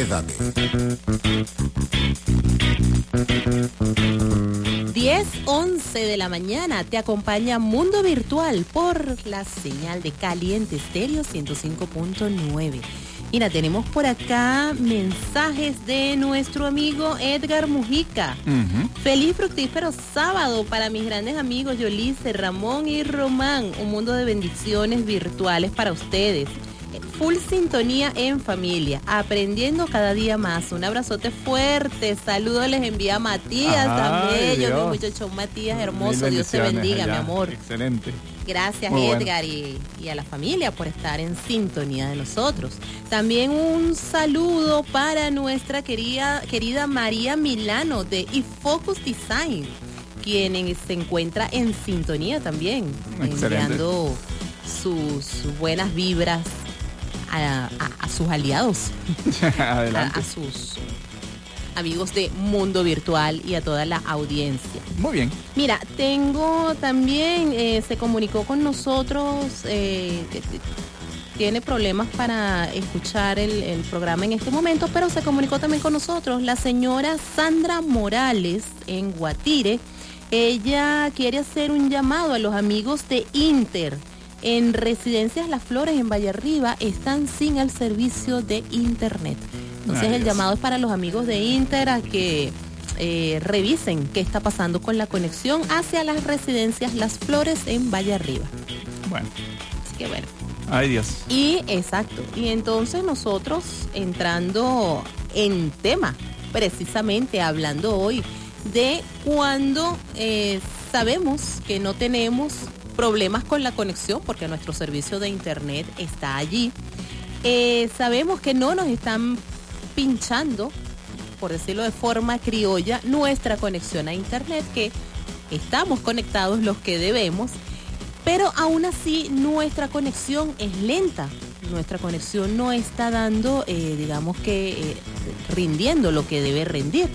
Enrédate. 10, 11 de la mañana te acompaña Mundo Virtual por la señal de Caliente Estéreo 105.9. Mira, tenemos por acá mensajes de nuestro amigo Edgar Mujica. Feliz fructífero sábado para mis grandes amigos Yolice, Ramón y Román. Un mundo de bendiciones virtuales para ustedes. Full sintonía en familia, aprendiendo cada día más. Un abrazote fuerte. Saludos les envía Matías Ay, también. Yo, mi muchacho Matías hermoso. Dios te bendiga, mi amor. Excelente. Gracias Muy bueno. Edgar y, y a la familia por estar en sintonía de nosotros. También un saludo para nuestra querida, querida María Milano de eFocus Design, quien en- se encuentra en sintonía también, Excelente. enviando sus buenas vibras a, a- a sus aliados, a, Adelante. a sus amigos de Mundo Virtual y a toda la audiencia. Muy bien. Mira, tengo también, eh, se comunicó con nosotros, eh, tiene problemas para escuchar el, el programa en este momento, pero se comunicó también con nosotros la señora Sandra Morales en Guatire. Ella quiere hacer un llamado a los amigos de Inter. En Residencias Las Flores en Valle Arriba están sin el servicio de internet. Entonces el llamado es para los amigos de Inter a que eh, revisen qué está pasando con la conexión hacia las residencias Las Flores en Valle Arriba. Bueno. Así que bueno. Ay, Dios. Y exacto. Y entonces nosotros entrando en tema, precisamente hablando hoy de cuando eh, sabemos que no tenemos problemas con la conexión porque nuestro servicio de internet está allí. Eh, sabemos que no nos están pinchando, por decirlo de forma criolla, nuestra conexión a internet, que estamos conectados los que debemos, pero aún así nuestra conexión es lenta. Nuestra conexión no está dando, eh, digamos que, eh, rindiendo lo que debe rendir.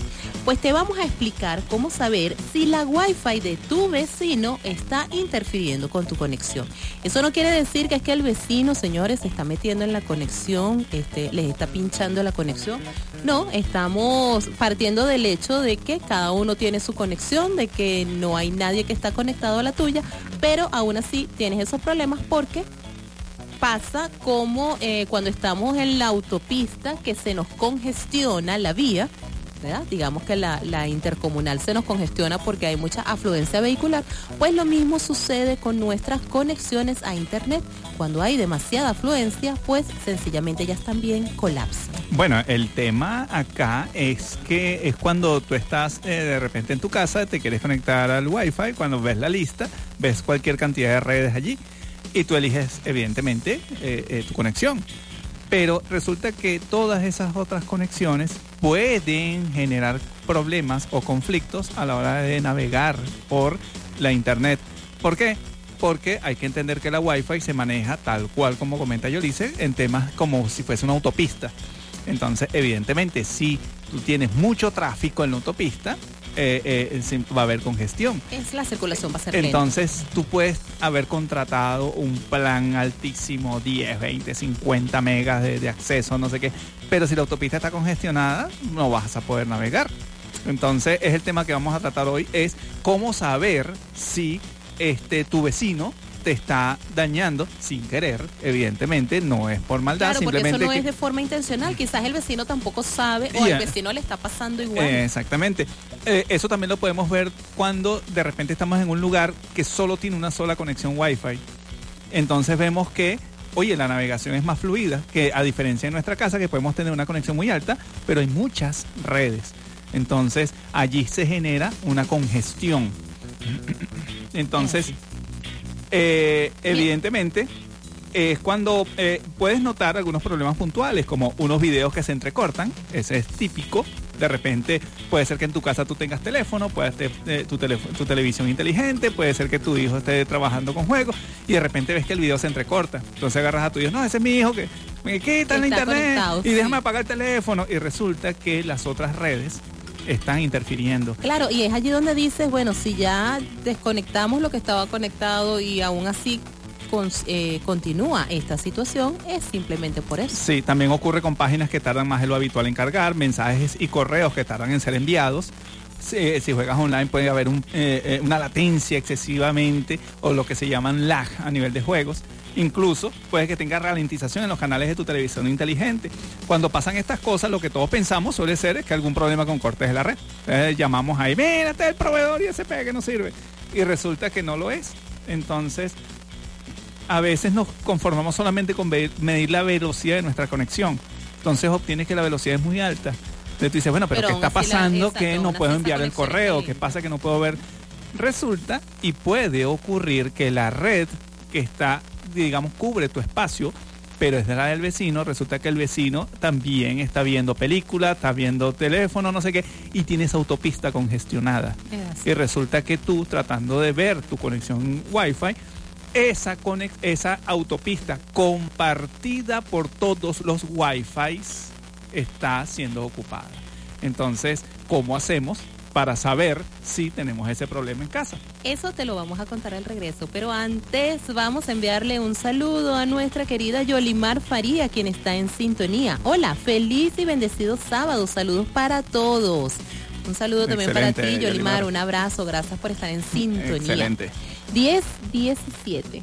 Pues te vamos a explicar cómo saber si la Wi-Fi de tu vecino está interfiriendo con tu conexión. Eso no quiere decir que es que el vecino, señores, se está metiendo en la conexión, este, les está pinchando la conexión. No, estamos partiendo del hecho de que cada uno tiene su conexión, de que no hay nadie que está conectado a la tuya, pero aún así tienes esos problemas porque pasa como eh, cuando estamos en la autopista que se nos congestiona la vía, ¿verdad? Digamos que la, intercomunal se nos congestiona porque hay mucha afluencia vehicular, pues lo mismo sucede con nuestras conexiones a internet. Cuando hay demasiada afluencia, pues sencillamente ellas también colapsan. Bueno, el tema acá es que es cuando tú estás eh, de repente en tu casa, te quieres conectar al Wi-Fi, cuando ves la lista, ves cualquier cantidad de redes allí y tú eliges evidentemente eh, eh, tu conexión. Pero resulta que todas esas otras conexiones pueden generar problemas o conflictos a la hora de navegar por la internet. ¿Por qué? Porque hay que entender que la Wi-Fi se maneja tal cual como comenta Yolice en temas como si fuese una autopista. Entonces, evidentemente, si tú tienes mucho tráfico en la autopista, eh, eh, va a haber congestión. Es la circulación va a ser lenta. Entonces, tú puedes haber contratado un plan altísimo, 10, 20, 50 megas de, de acceso, no sé qué, pero si la autopista está congestionada, no vas a poder navegar. Entonces, es el tema que vamos a tratar hoy, es cómo saber si este tu vecino te está dañando sin querer, evidentemente, no es por maldad, Claro, porque eso simplemente no que- es de forma intencional. Quizás el vecino tampoco sabe o al vecino le está pasando igual. Eh, exactamente. Eh, eso también lo podemos ver cuando de repente estamos en un lugar que solo tiene una sola conexión Wi-Fi. Entonces vemos que, oye, la navegación es más fluida, que a diferencia de nuestra casa, que podemos tener una conexión muy alta, pero hay muchas redes. Entonces allí se genera una congestión. Entonces, eh, evidentemente, es cuando eh, puedes notar algunos problemas puntuales, como unos videos que se entrecortan, ese es típico. De repente puede ser que en tu casa tú tengas teléfono, puede ser eh, tu, televisión inteligente, puede ser que tu hijo esté trabajando con juegos y de repente ves que el video se entrecorta. Entonces agarras a tu hijo, no, ese es mi hijo que me quita la internet y déjame apagar el teléfono. Y resulta que las otras redes están interfiriendo. Claro, y es allí donde dices, bueno, si ya desconectamos lo que estaba conectado y aún así con- eh, continúa esta situación, es simplemente por eso. Sí, también ocurre con páginas que tardan más de lo habitual en cargar, mensajes y correos que tardan en ser enviados. Si, si juegas online puede haber un, eh, eh, una latencia excesivamente o lo que se llaman lag a nivel de juegos. Incluso puede que tenga ralentización en los canales de tu televisión inteligente. Cuando pasan estas cosas, lo que todos pensamos suele ser es que algún problema con cortes de la red. Entonces, llamamos ahí, mira, este es el proveedor y ese que no sirve. Y resulta que no lo es. Entonces, a veces nos conformamos solamente con medir la velocidad de nuestra conexión. Entonces obtienes que la velocidad es muy alta. Entonces tú dices, bueno, pero, Pero ¿qué está pasando que no puedo enviar el correo? está ¿Qué pasa que no puedo ver? Resulta y puede ocurrir que la red que está, digamos, cubre tu espacio, pero es de la del vecino, resulta que el vecino también está viendo películas, está viendo teléfono, no sé qué, y tienes autopista congestionada. Y resulta que tú, tratando de ver tu conexión Wi-Fi, esa, conex- esa autopista compartida por todos los Wi-Fi está siendo ocupada. Entonces, ¿cómo hacemos para saber si tenemos ese problema en casa? Eso te lo vamos a contar al regreso, pero antes vamos a enviarle un saludo a nuestra querida Yolimar Faría, quien está en sintonía. Hola, feliz y bendecido sábado, saludos para todos. Un saludo también para ti, Yolimar. un abrazo, gracias por estar en sintonía. Excelente. 10, 17.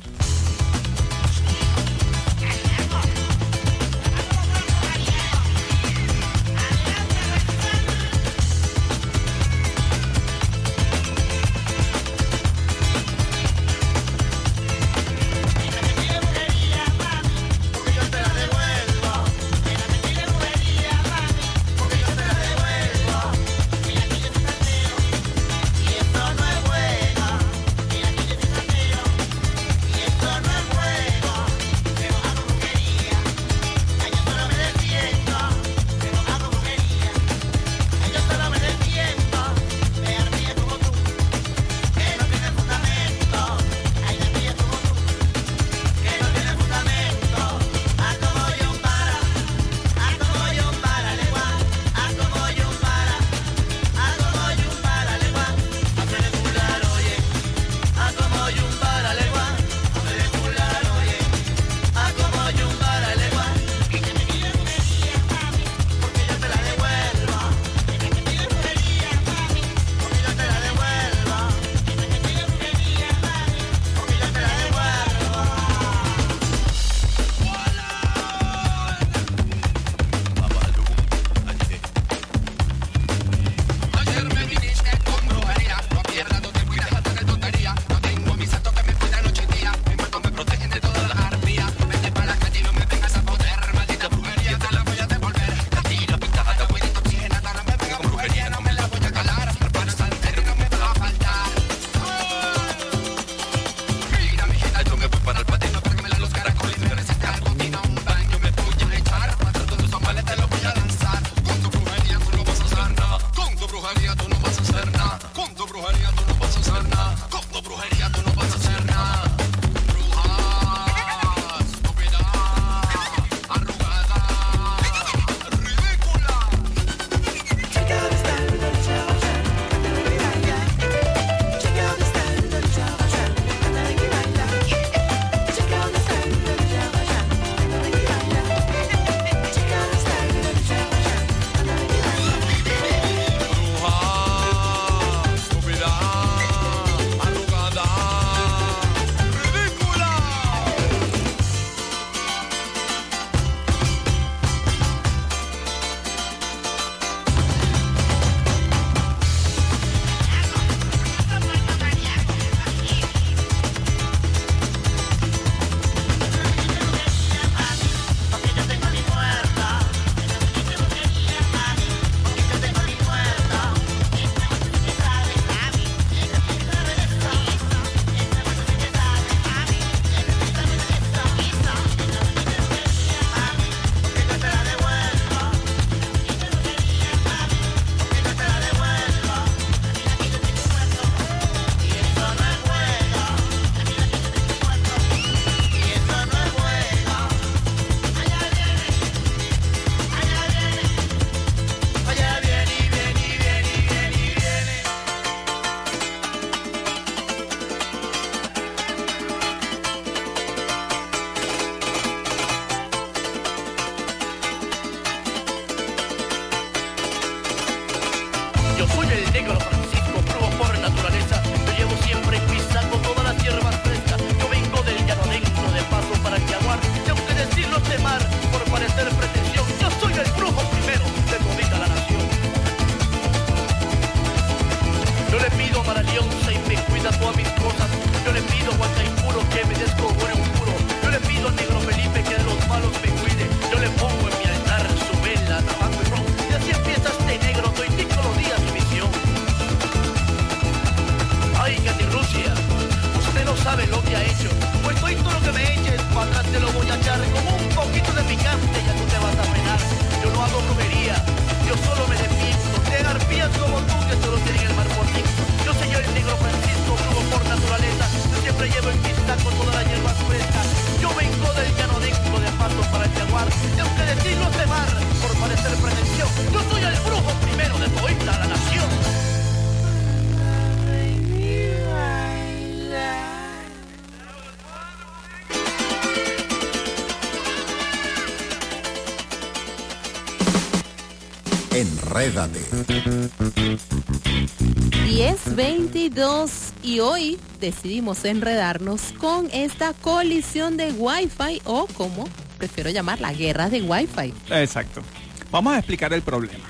1022 y hoy decidimos enredarnos con esta colisión de Wi-Fi o como prefiero llamarla, guerra de Wi-Fi. Exacto. Vamos a explicar el problema.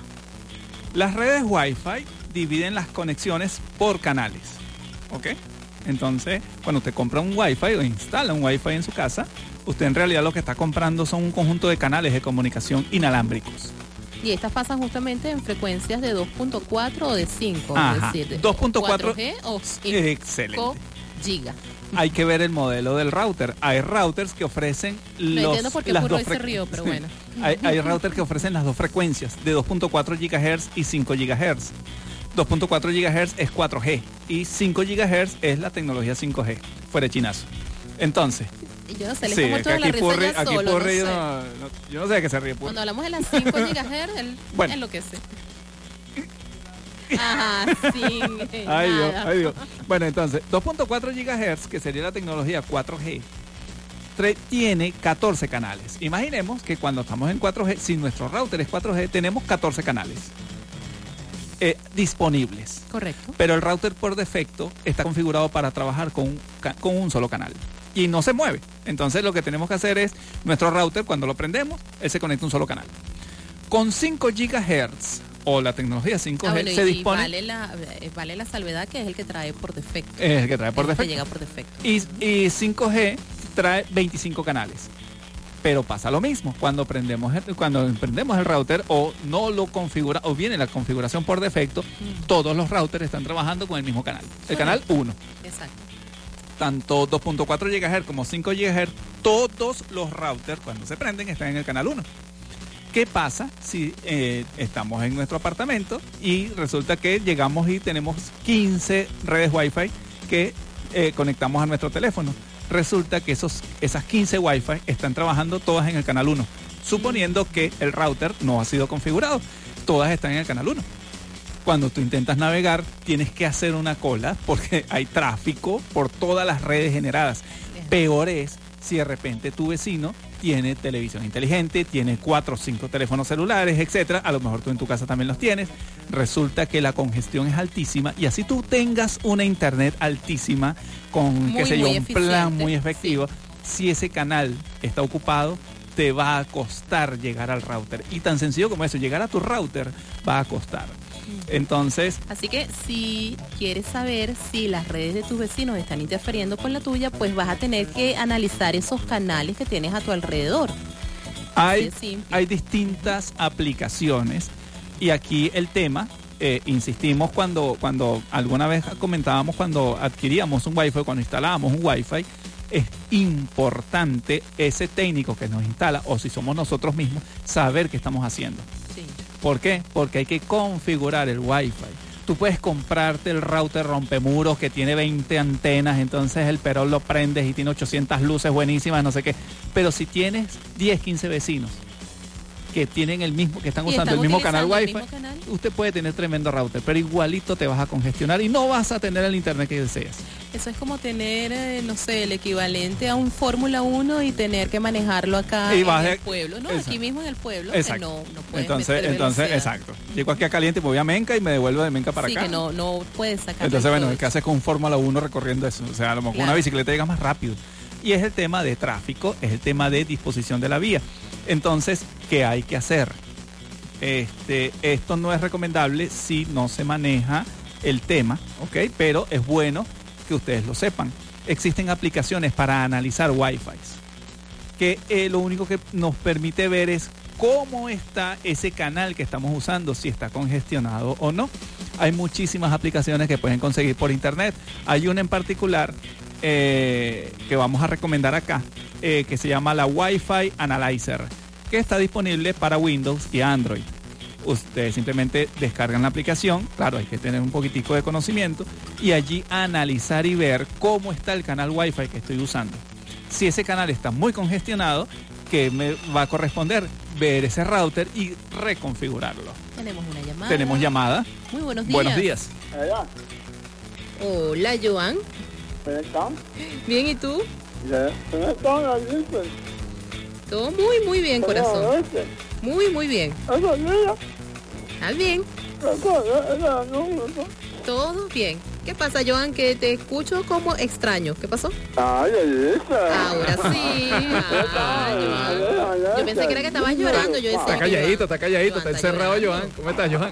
Las redes Wi-Fi dividen las conexiones por canales. ¿Ok? Entonces, cuando usted compra un Wi-Fi o instala un Wi-Fi en su casa, usted en realidad lo que está comprando son un conjunto de canales de comunicación inalámbricos. Y estas pasan justamente en frecuencias de 2.4 o de 5, Ajá. es decir, de 2.4 4G o 5 Excelente. giga. Hay que ver el modelo del router. Hay routers que ofrecen No los, qué las dos rió, pero bueno. Hay, hay routers que ofrecen las dos frecuencias de 2.4 GHz y 5 GHz. 2.4 GHz es 4G y 5 GHz es la tecnología 5G. Fuera de chinazo. Entonces, yo no sé, le sí, muerto de la risa ya solo, no no- no- yo no sé de qué se ríe. Cuando hablamos de las 5 GHz, él Bueno. enloquece. Ajá, sí. Ay Dios, ay Dios. Bueno, entonces, 2.4 GHz, que sería la tecnología 4G, tre- tiene 14 canales. Imaginemos que cuando estamos en 4G, si nuestro router es 4G, tenemos 14 canales eh, disponibles. Correcto. Pero el router por defecto está configurado para trabajar con un, con un solo canal. Y no se mueve. Entonces lo que tenemos que hacer es, nuestro router cuando lo prendemos, él se conecta a un solo canal. Con 5 GHz o la tecnología 5G Ah, bueno, se dispone... vale la, eh, vale la salvedad que es el que trae por defecto. Es el que trae por que defecto. llega por defecto. Y, y 5G trae 25 canales. Pero pasa lo mismo cuando prendemos el, cuando prendemos el router o no lo configura o viene la configuración por defecto, todos los routers están trabajando con el mismo canal, el canal 1. Exacto. Tanto 2.4 GHz como 5 GHz, todos los routers cuando se prenden están en el canal 1. ¿Qué pasa si eh, estamos en nuestro apartamento y resulta que llegamos y tenemos 15 redes Wi-Fi que eh, conectamos a nuestro teléfono? Resulta que esos, esas 15 Wi-Fi están trabajando todas en el canal 1, suponiendo que el router no ha sido configurado. Todas están en el canal 1. Cuando tú intentas navegar, tienes que hacer una cola porque hay tráfico por todas las redes generadas. Peor es si de repente tu vecino tiene televisión inteligente, tiene cuatro o cinco teléfonos celulares, etcétera. A lo mejor tú en tu casa también los tienes. Resulta que la congestión es altísima y así tú tengas una internet altísima con, qué sé yo, un plan muy efectivo. Si ese canal está ocupado, te va a costar llegar al router. Y tan sencillo como eso, llegar a tu router va a costar. Entonces, Así que si quieres saber si las redes de tus vecinos están interfiriendo con la tuya, pues vas a tener que analizar esos canales que tienes a tu alrededor. hay, hay distintas aplicaciones y aquí el tema, eh, insistimos cuando, cuando alguna vez comentábamos cuando adquiríamos un Wi-Fi, cuando instalábamos un Wi-Fi, es importante ese técnico que nos instala o si somos nosotros mismos, saber qué estamos haciendo. ¿Por qué? Porque hay que configurar el Wi-Fi. Tú puedes comprarte el router rompemuros que tiene 20 antenas, entonces el perol lo prendes y tiene 800 luces buenísimas, no sé qué. Pero si tienes 10, 15 vecinos que tienen el mismo, que están usando están el mismo canal el Wi-Fi, canal. usted puede tener tremendo router, pero igualito te vas a congestionar y no vas a tener el internet que deseas. Eso es como tener, eh, no sé, el equivalente a un Fórmula 1 y tener que manejarlo acá Y en el pueblo. No, Exacto. aquí mismo en el pueblo. que Exacto. no, no puedes entonces, entonces, exacto. Llego aquí a caliente, me voy a Menca y me devuelvo de Menca para sí, acá. que no, no puedes sacar. Entonces, bueno, ¿qué haces con un Fórmula 1 recorriendo eso? O sea, a lo mejor Claro. una bicicleta llega más rápido. Y es el tema de tráfico, es el tema de disposición de la vía. Entonces, ¿qué hay que hacer? Este, esto no es recomendable si no se maneja el tema, ¿ok? Pero es bueno que ustedes lo sepan. Existen aplicaciones para analizar Wi-Fi que eh, lo único que nos permite ver es cómo está ese canal que estamos usando, si está congestionado o no. Hay muchísimas aplicaciones que pueden conseguir por internet. Hay una en particular eh, que vamos a recomendar acá, eh, que se llama la Wi-Fi Analyzer, que está disponible para Windows y Android. Ustedes simplemente descargan la aplicación, claro, hay que tener un poquitico de conocimiento y allí analizar y ver cómo está el canal Wi-Fi que estoy usando. Si ese canal está muy congestionado, que me va a corresponder ver ese router y reconfigurarlo. Tenemos una llamada. Tenemos llamada. Muy buenos días. Buenos días. Hola, Joan. Bien, ¿y tú? Todo muy, muy bien, corazón. Muy, muy bien. ¿Estás bien? Todo bien. ¿Qué pasa, Joan? Que te escucho como extraño. ¿Qué pasó? Ahora sí. Ah, Joan. Yo pensé que era que estabas llorando. Yo decía, Está calladito, está calladito, está encerrado Joan. ¿Cómo estás, Joan?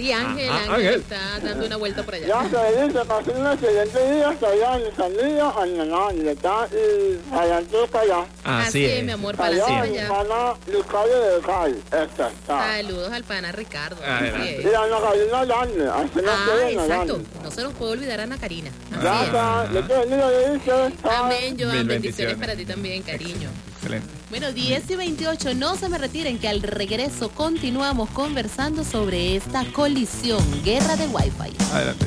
Sí, Ángel, Ah, Ángel, Ángel. está dando una vuelta por allá. Ya se dice si no siguiente día estaría en Sandía, en la está y Sayantuca ya. Así es. mi amor, para Allá allá. Pana, Lucario de Cali. Esta está. Saludos al pana Ricardo. Así Y a Ana Karina Grande, así no Ah, exacto. No se nos puede olvidar a Ana Karina. Está, le quiero a decir, Amén, Joan. Bendiciones. para ti también, cariño. Excelente. Bueno, 10 y 28, no se me retiren que al regreso continuamos conversando sobre esta colisión, guerra de Wi-Fi. Adelante.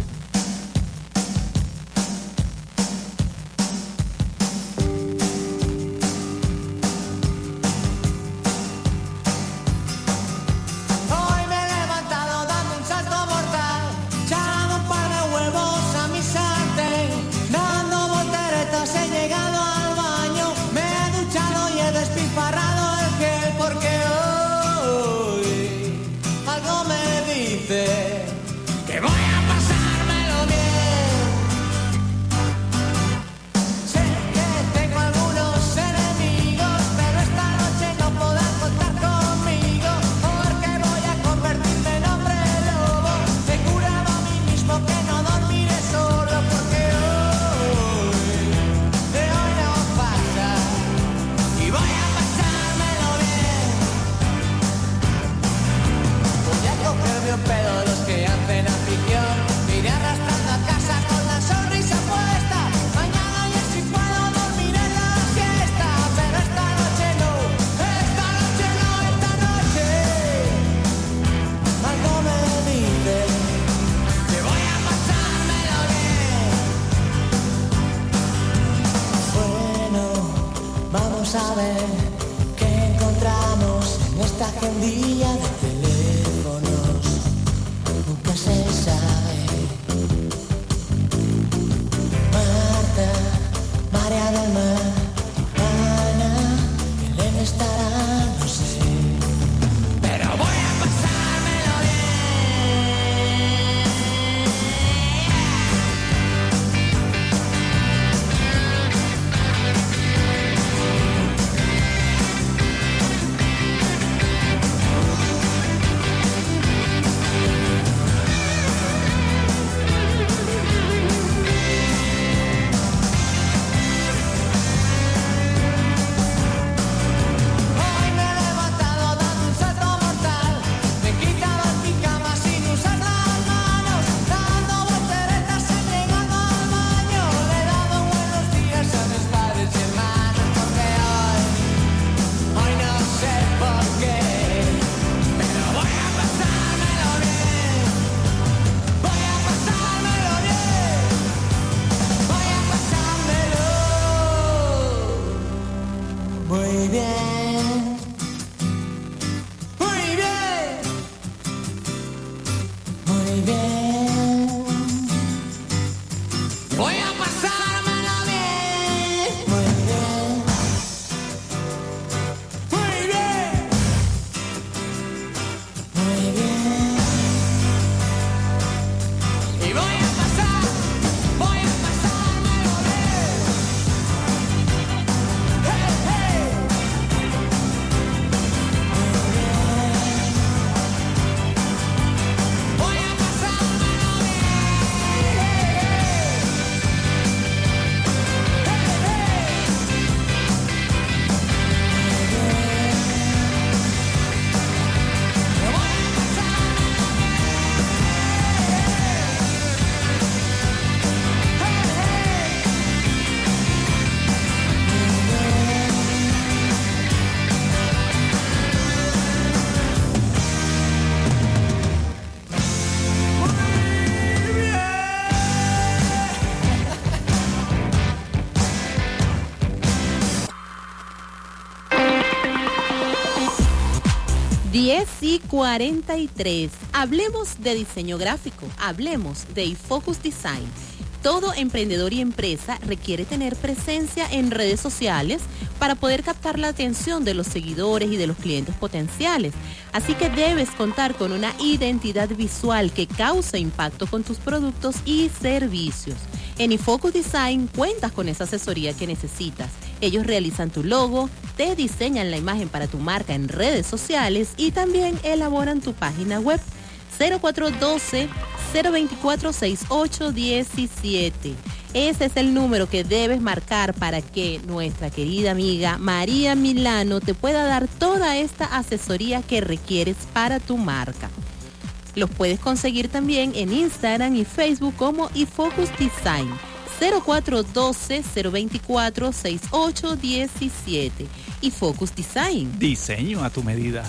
10 y 43. Hablemos de diseño gráfico, hablemos de iFocus Design. Todo emprendedor y empresa requiere tener presencia en redes sociales para poder captar la atención de los seguidores y de los clientes potenciales. Así que debes contar con una identidad visual que cause impacto con tus productos y servicios. En iFocus Design cuentas con esa asesoría que necesitas. Ellos realizan tu logo, te diseñan la imagen para tu marca en redes sociales y también elaboran tu página web. 0412 024 6817. Ese es el número que debes marcar para que nuestra querida amiga María Milano te pueda dar toda esta asesoría que requieres para tu marca. Los puedes conseguir también en Instagram y Facebook como iFocus Design. 0412-024-6817 y Focus Design. Diseño a tu medida.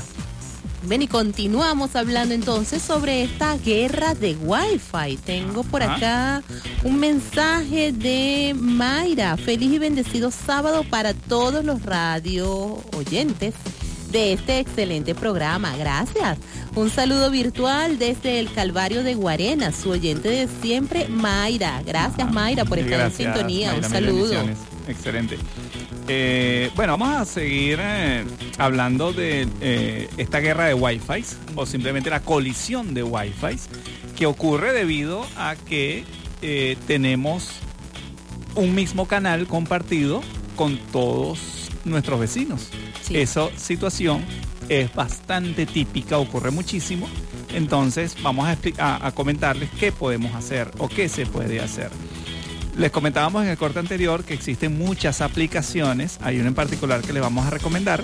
Ven y continuamos hablando entonces sobre esta guerra de Wi-Fi. Tengo por acá un mensaje de Mayra. Feliz y bendecido sábado para todos los radio oyentes de este excelente programa. Gracias. Un saludo virtual desde el Calvario de Guarena, su oyente de siempre, Mayra. Gracias, Mayra, por estar Gracias, en sintonía. Mayra, un saludo. Excelente. Eh, bueno, vamos a seguir eh, hablando de eh, esta guerra de Wi-Fi o simplemente la colisión de Wi-Fi que ocurre debido a que tenemos un mismo canal compartido con todos nuestros vecinos. Sí. Esa situación es bastante típica, ocurre muchísimo. Entonces vamos a, a- a comentarles qué podemos hacer o qué se puede hacer. Les comentábamos en el corte anterior que existen muchas aplicaciones. Hay una en particular que les vamos a recomendar.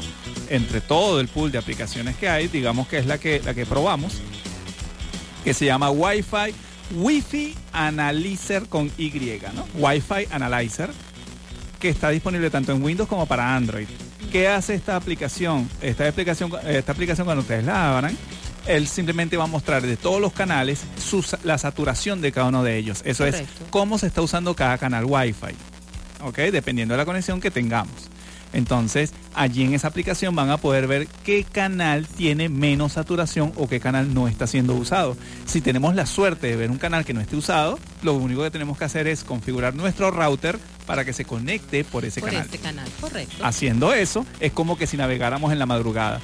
Entre todo el pool de aplicaciones que hay, digamos que es la que, la que probamos, que se llama Wi-Fi, Wi-Fi Analyzer con Y, ¿no? Wi-Fi Analyzer, que está disponible tanto en Windows como para Android. ¿Qué hace esta aplicación? Esta aplicación, esta aplicación cuando ustedes la abran, él simplemente va a mostrar de todos los canales su la saturación de cada uno de ellos. Eso es cómo se está usando cada canal Wi-Fi. ¿Ok? Dependiendo de la conexión que tengamos. Entonces, allí en esa aplicación van a poder ver qué canal tiene menos saturación o qué canal no está siendo usado. Si tenemos la suerte de ver un canal que no esté usado, lo único que tenemos que hacer es configurar nuestro router para que se conecte por ese Por canal. este canal, correcto. Haciendo eso es como que si navegáramos en la madrugada.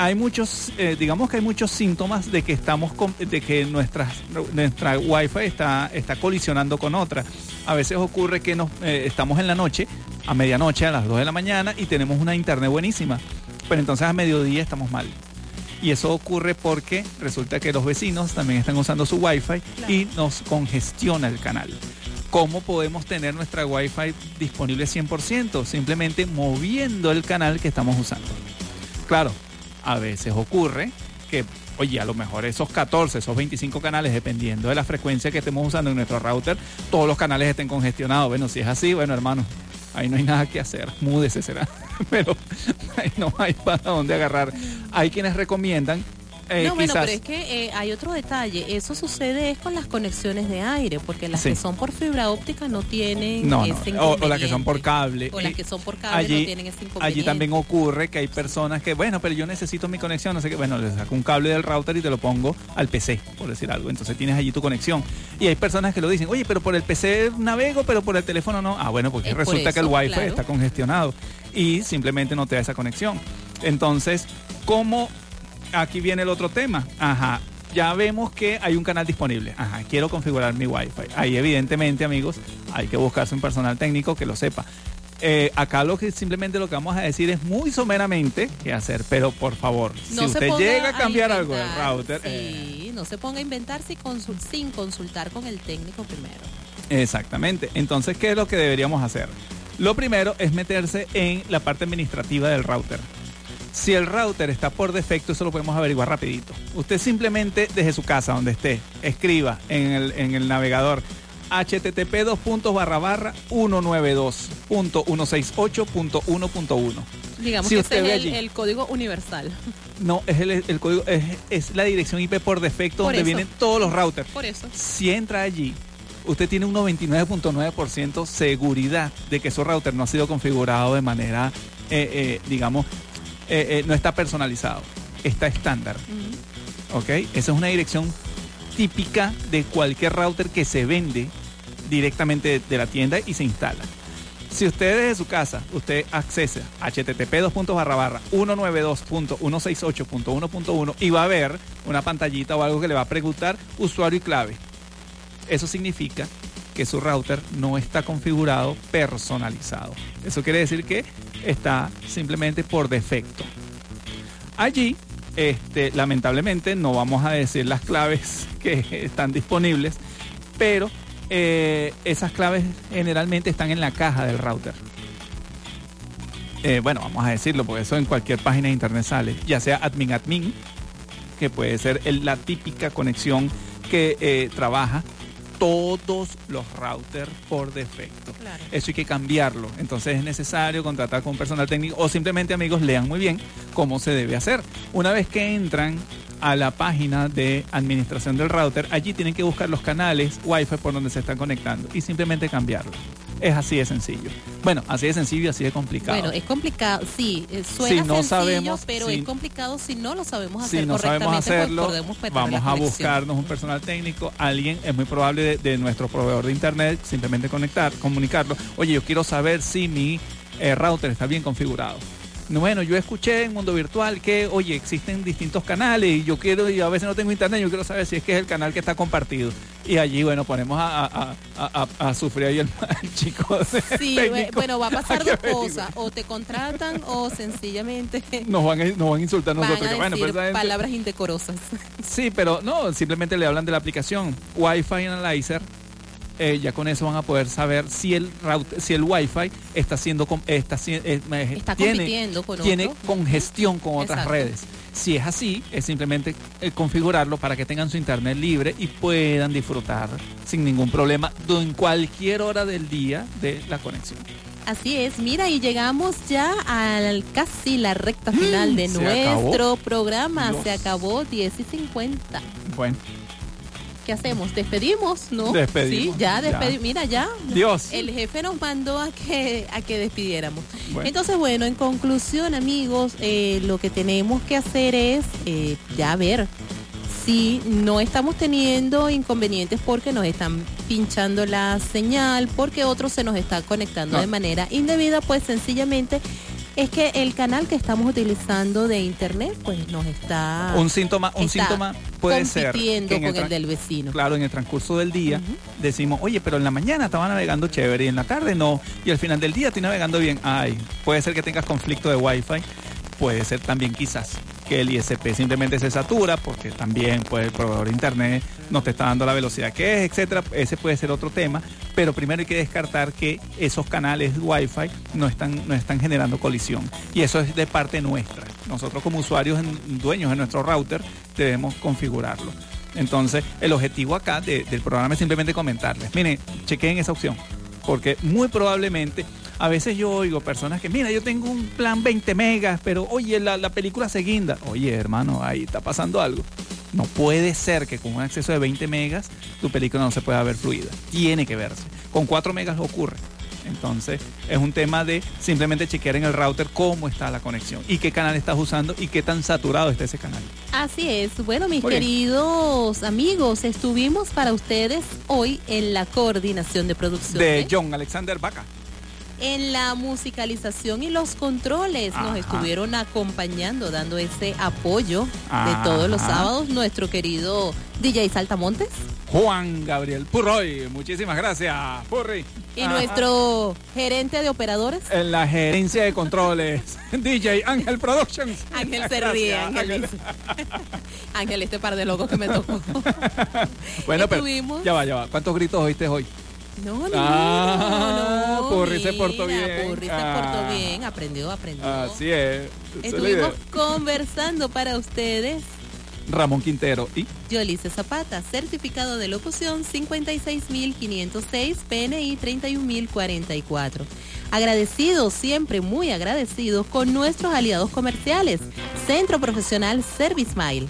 Hay muchos, eh, digamos que hay muchos síntomas de que estamos, con- de que nuestra, nuestra Wi-Fi está, está colisionando con otra. A veces ocurre que nos, eh, estamos en la noche, a medianoche, a las 2 de la mañana, y tenemos una internet buenísima. Pero entonces a mediodía estamos mal. Y eso ocurre porque resulta que los vecinos también están usando su Wi-Fi y nos congestiona el canal. ¿Cómo podemos tener nuestra Wi-Fi disponible 100%? Simplemente moviendo el canal que estamos usando. Claro, a veces ocurre que, oye, a lo mejor esos 14, esos 25 canales, dependiendo de la frecuencia que estemos usando en nuestro router, todos los canales estén congestionados. Bueno, si es así, bueno, hermano, ahí no hay nada que hacer. Múdese será. Pero no hay para dónde agarrar. Hay quienes recomiendan. Eh, no, bueno, pero es que eh, hay otro detalle. Eso sucede es con las conexiones de aire, porque las Sí. que son por fibra óptica no tienen No, no, o, o las que son por cable. O las Y que son por cable no tienen ese inconveniente. allí también ocurre que hay personas que, bueno, pero yo necesito mi conexión, no sé qué, bueno, le saco un cable del router y te lo pongo al PC, por decir algo. Entonces tienes allí tu conexión. Y hay personas que lo dicen, oye, pero por el PC navego, pero por el teléfono no. Ah, bueno, porque Es por resulta que el Wi-Fi claro. está congestionado y simplemente no te da esa conexión. Entonces, ¿cómo? Aquí viene el otro tema. Ajá. Ya vemos que hay un canal disponible. Ajá, quiero configurar mi Wi-Fi. Ahí evidentemente, amigos, hay que buscarse un personal técnico que lo sepa. Eh, acá lo que simplemente lo que vamos a decir es muy someramente qué hacer, pero por favor, No si usted llega a cambiar algo del router, eh, Sí, no se ponga a inventar sin consultar con el técnico primero. Exactamente. Entonces, ¿qué es lo que deberíamos hacer? Lo primero es meterse en la parte administrativa del router. Si el router está por defecto, eso lo podemos averiguar rapidito. Usted simplemente desde su casa, donde esté, escriba en el, en el navegador http 2 barra barra 192.168.1.1. Digamos Si que usted ese ve es el, allí. el código universal. No, es el, el código, es, es la dirección IP por defecto Por donde eso. vienen todos los routers. Por eso. Si entra allí, usted tiene un 99.9% seguridad de que su router no ha sido configurado de manera, eh, eh, digamos, eh, eh, no está personalizado. está estándar. ¿Ok? Esa es una dirección típica de cualquier router que se vende directamente de, la tienda y se instala. Si usted desde su casa, usted accesa http 2 barra barra 192.168.1.1 y va a ver una pantallita o algo que le va a preguntar usuario y clave. Eso significa que su router no está configurado personalizado. Eso quiere decir que está simplemente por defecto. Allí, este, lamentablemente, no vamos a decir las claves que están disponibles, pero eh, esas claves generalmente están en la caja del router. Eh, bueno, vamos a decirlo, porque eso en cualquier página de internet sale, ya sea admin admin, que puede ser la típica conexión que eh, trabaja todos los routers por defecto. Claro. Eso hay que cambiarlo. Entonces es necesario contratar con un personal técnico o simplemente amigos lean muy bien cómo se debe hacer. Una vez que entran a la página de administración del router, allí tienen que buscar los canales Wi-Fi por donde se están conectando y simplemente cambiarlo. Es así de sencillo. Bueno, así de sencillo y así de complicado. Bueno, es complicado, sí, eh, suena Si no sencillo, sabemos, pero si- es complicado si no lo sabemos hacer si no sabemos correctamente, pues hacerlo, podemos vamos a buscarnos un personal técnico, alguien, es muy probable de, de nuestro proveedor de internet, simplemente conectar, comunicarlo. Oye, yo quiero saber si mi eh, router está bien configurado. No, Bueno, yo escuché en Mundo Virtual que, oye, existen distintos canales y yo quiero, y a veces no tengo internet, yo quiero saber si es que es el canal que está compartido. Y allí, bueno, ponemos a, a- a- a- a sufrir ahí el, el chico. Sí, bueno, va a pasar dos cosas, o te contratan o sencillamente Nos van, a, nos van a insultar van nosotros. bueno, pues palabras indecorosas. Sí, pero no, simplemente le hablan de la aplicación Wi-Fi Analyzer. Eh, ya con eso van a poder saber si el route, si el Wi-Fi está siendo está, eh, Está tiene, con congestión con otras Exacto. redes. Si es así, es simplemente eh, configurarlo para que tengan su internet libre y puedan disfrutar sin ningún problema de- en cualquier hora del día de la conexión. Así es, mira, y llegamos ya al casi la recta final de Mm, se acabó. nuestro programa. Dios. Se acabó 10 y 50. Bueno, ¿Qué hacemos? ¿Despedimos? ¿No? Despedimos, Sí, ya despedimos. Mira, ya. Dios. El jefe nos mandó a que, a que despidiéramos. Bueno. Entonces, bueno, en conclusión, amigos, eh, lo que tenemos que hacer es eh, ya ver si no estamos teniendo inconvenientes porque nos están pinchando la señal, porque otro se nos está conectando No. de manera indebida, pues sencillamente es que el canal que estamos utilizando de internet pues nos está un síntoma, un está síntoma puede ser compitiendo que en con el del vecino. Claro, en el transcurso del día decimos, oye, pero en la mañana estaba navegando chévere y en la tarde no. Y al final del día estoy navegando bien. Ay, puede ser que tengas conflicto de Wi-Fi. Puede ser también quizás que el ISP simplemente se satura porque también pues, el proveedor de internet no te está dando la velocidad que es, etcétera. Ese puede ser otro tema. Pero primero hay que descartar que esos canales Wi-Fi no están, no están generando colisión. Y eso es de parte nuestra. Nosotros como usuarios, dueños de nuestro router, debemos configurarlo. Entonces, el objetivo acá de- del programa es simplemente comentarles, miren, chequeen esa opción, porque muy probablemente, a veces yo oigo personas que, mira, yo tengo un plan 20 megas, pero oye, la, la película se guinda. Oye, hermano, ahí está pasando algo. No puede ser que con un acceso de 20 megas tu película no se pueda ver fluida. Tiene que verse. Con 4 megas ocurre. Entonces, es un tema de simplemente chequear en el router cómo está la conexión y qué canal estás usando y qué tan saturado está ese canal. Así es. Bueno, mis Muy bien. queridos amigos, estuvimos para ustedes hoy en la coordinación de producción. De ¿eh? John Alexander Vaca. En la musicalización y los controles nos Ajá. estuvieron acompañando, dando ese apoyo de todos los sábados, nuestro querido DJ Saltamontes Juan Gabriel Purroy. Muchísimas gracias, Purri. y Ajá. nuestro gerente de operadores. En la gerencia de controles, DJ Ángel Productions. Ángel se ríe, Ángel Ángel. este par de locos que me tocó. Bueno, pero ya va, ya va. ¿Cuántos gritos oíste hoy? No, no, Ah, no, Purri se portó bien. Purri se Ah. portó bien, aprendió, aprendió. Así es. Estuvimos conversando para ustedes. Ramón Quintero y Yolice Zapata, certificado de locución 56506, PNI 31044. Agradecidos, siempre muy agradecidos con nuestros aliados comerciales. Centro Profesional Service Mile.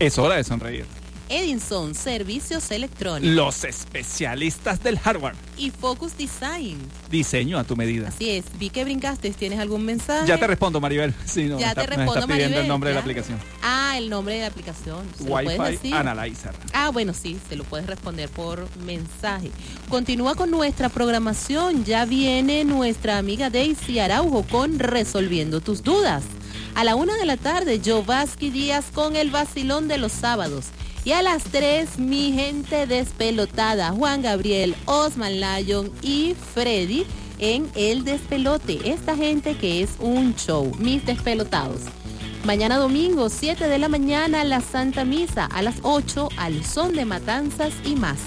es hora de sonreír. Edinson, servicios electrónicos. Los especialistas del hardware. Y Focus Design. Diseño a tu medida. Así es. Vi que brincaste. ¿Tienes algún mensaje? Ya te respondo, Maribel. Sí, no, Ya te respondo, está pidiendo el Maribel, nombre de la aplicación. Ah, el nombre de la aplicación. ¿Se lo puedes Wi-Fi decir? Analyzer. Ah, bueno, sí, se lo puedes responder por mensaje. Continúa con nuestra programación. Ya viene nuestra amiga Daisy Araujo con Resolviendo tus dudas. A la una de la tarde, Jovaski Díaz con el vacilón de los sábados. Y a las tres, mi gente despelotada, Juan Gabriel, Osman Lyon y Freddy en El Despelote. Esta gente que es un show, mis despelotados. Mañana domingo, 7 de la mañana, la Santa Misa. A las 8, al son de matanzas y más.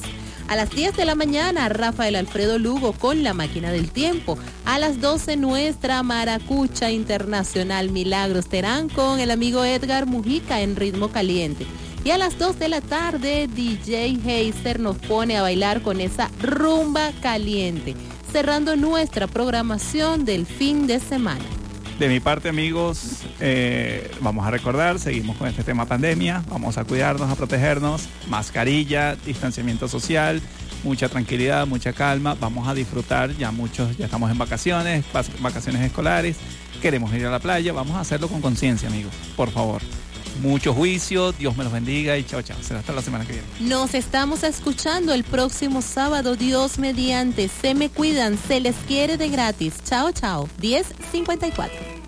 A las 10 de la mañana, Rafael Alfredo Lugo con la máquina del tiempo. A las 12, nuestra maracucha internacional Milagros Terán con el amigo Edgar Mujica en ritmo caliente. Y a las 2 de la tarde, DJ Heiser nos pone a bailar con esa rumba caliente, cerrando nuestra programación del fin de semana. De mi parte, amigos, eh, vamos a recordar, seguimos con este tema pandemia, vamos a cuidarnos, a protegernos, mascarilla, distanciamiento social, mucha tranquilidad, mucha calma, vamos a disfrutar, ya muchos ya estamos en vacaciones, vac- vacaciones escolares, queremos ir a la playa, vamos a hacerlo con conciencia, amigos, por favor. Mucho juicio, Dios me los bendiga y chao, chao. Será hasta la semana que viene. Nos estamos escuchando el próximo sábado, Dios mediante. Se me cuidan, se les quiere de gratis. Chao, chao. 1054.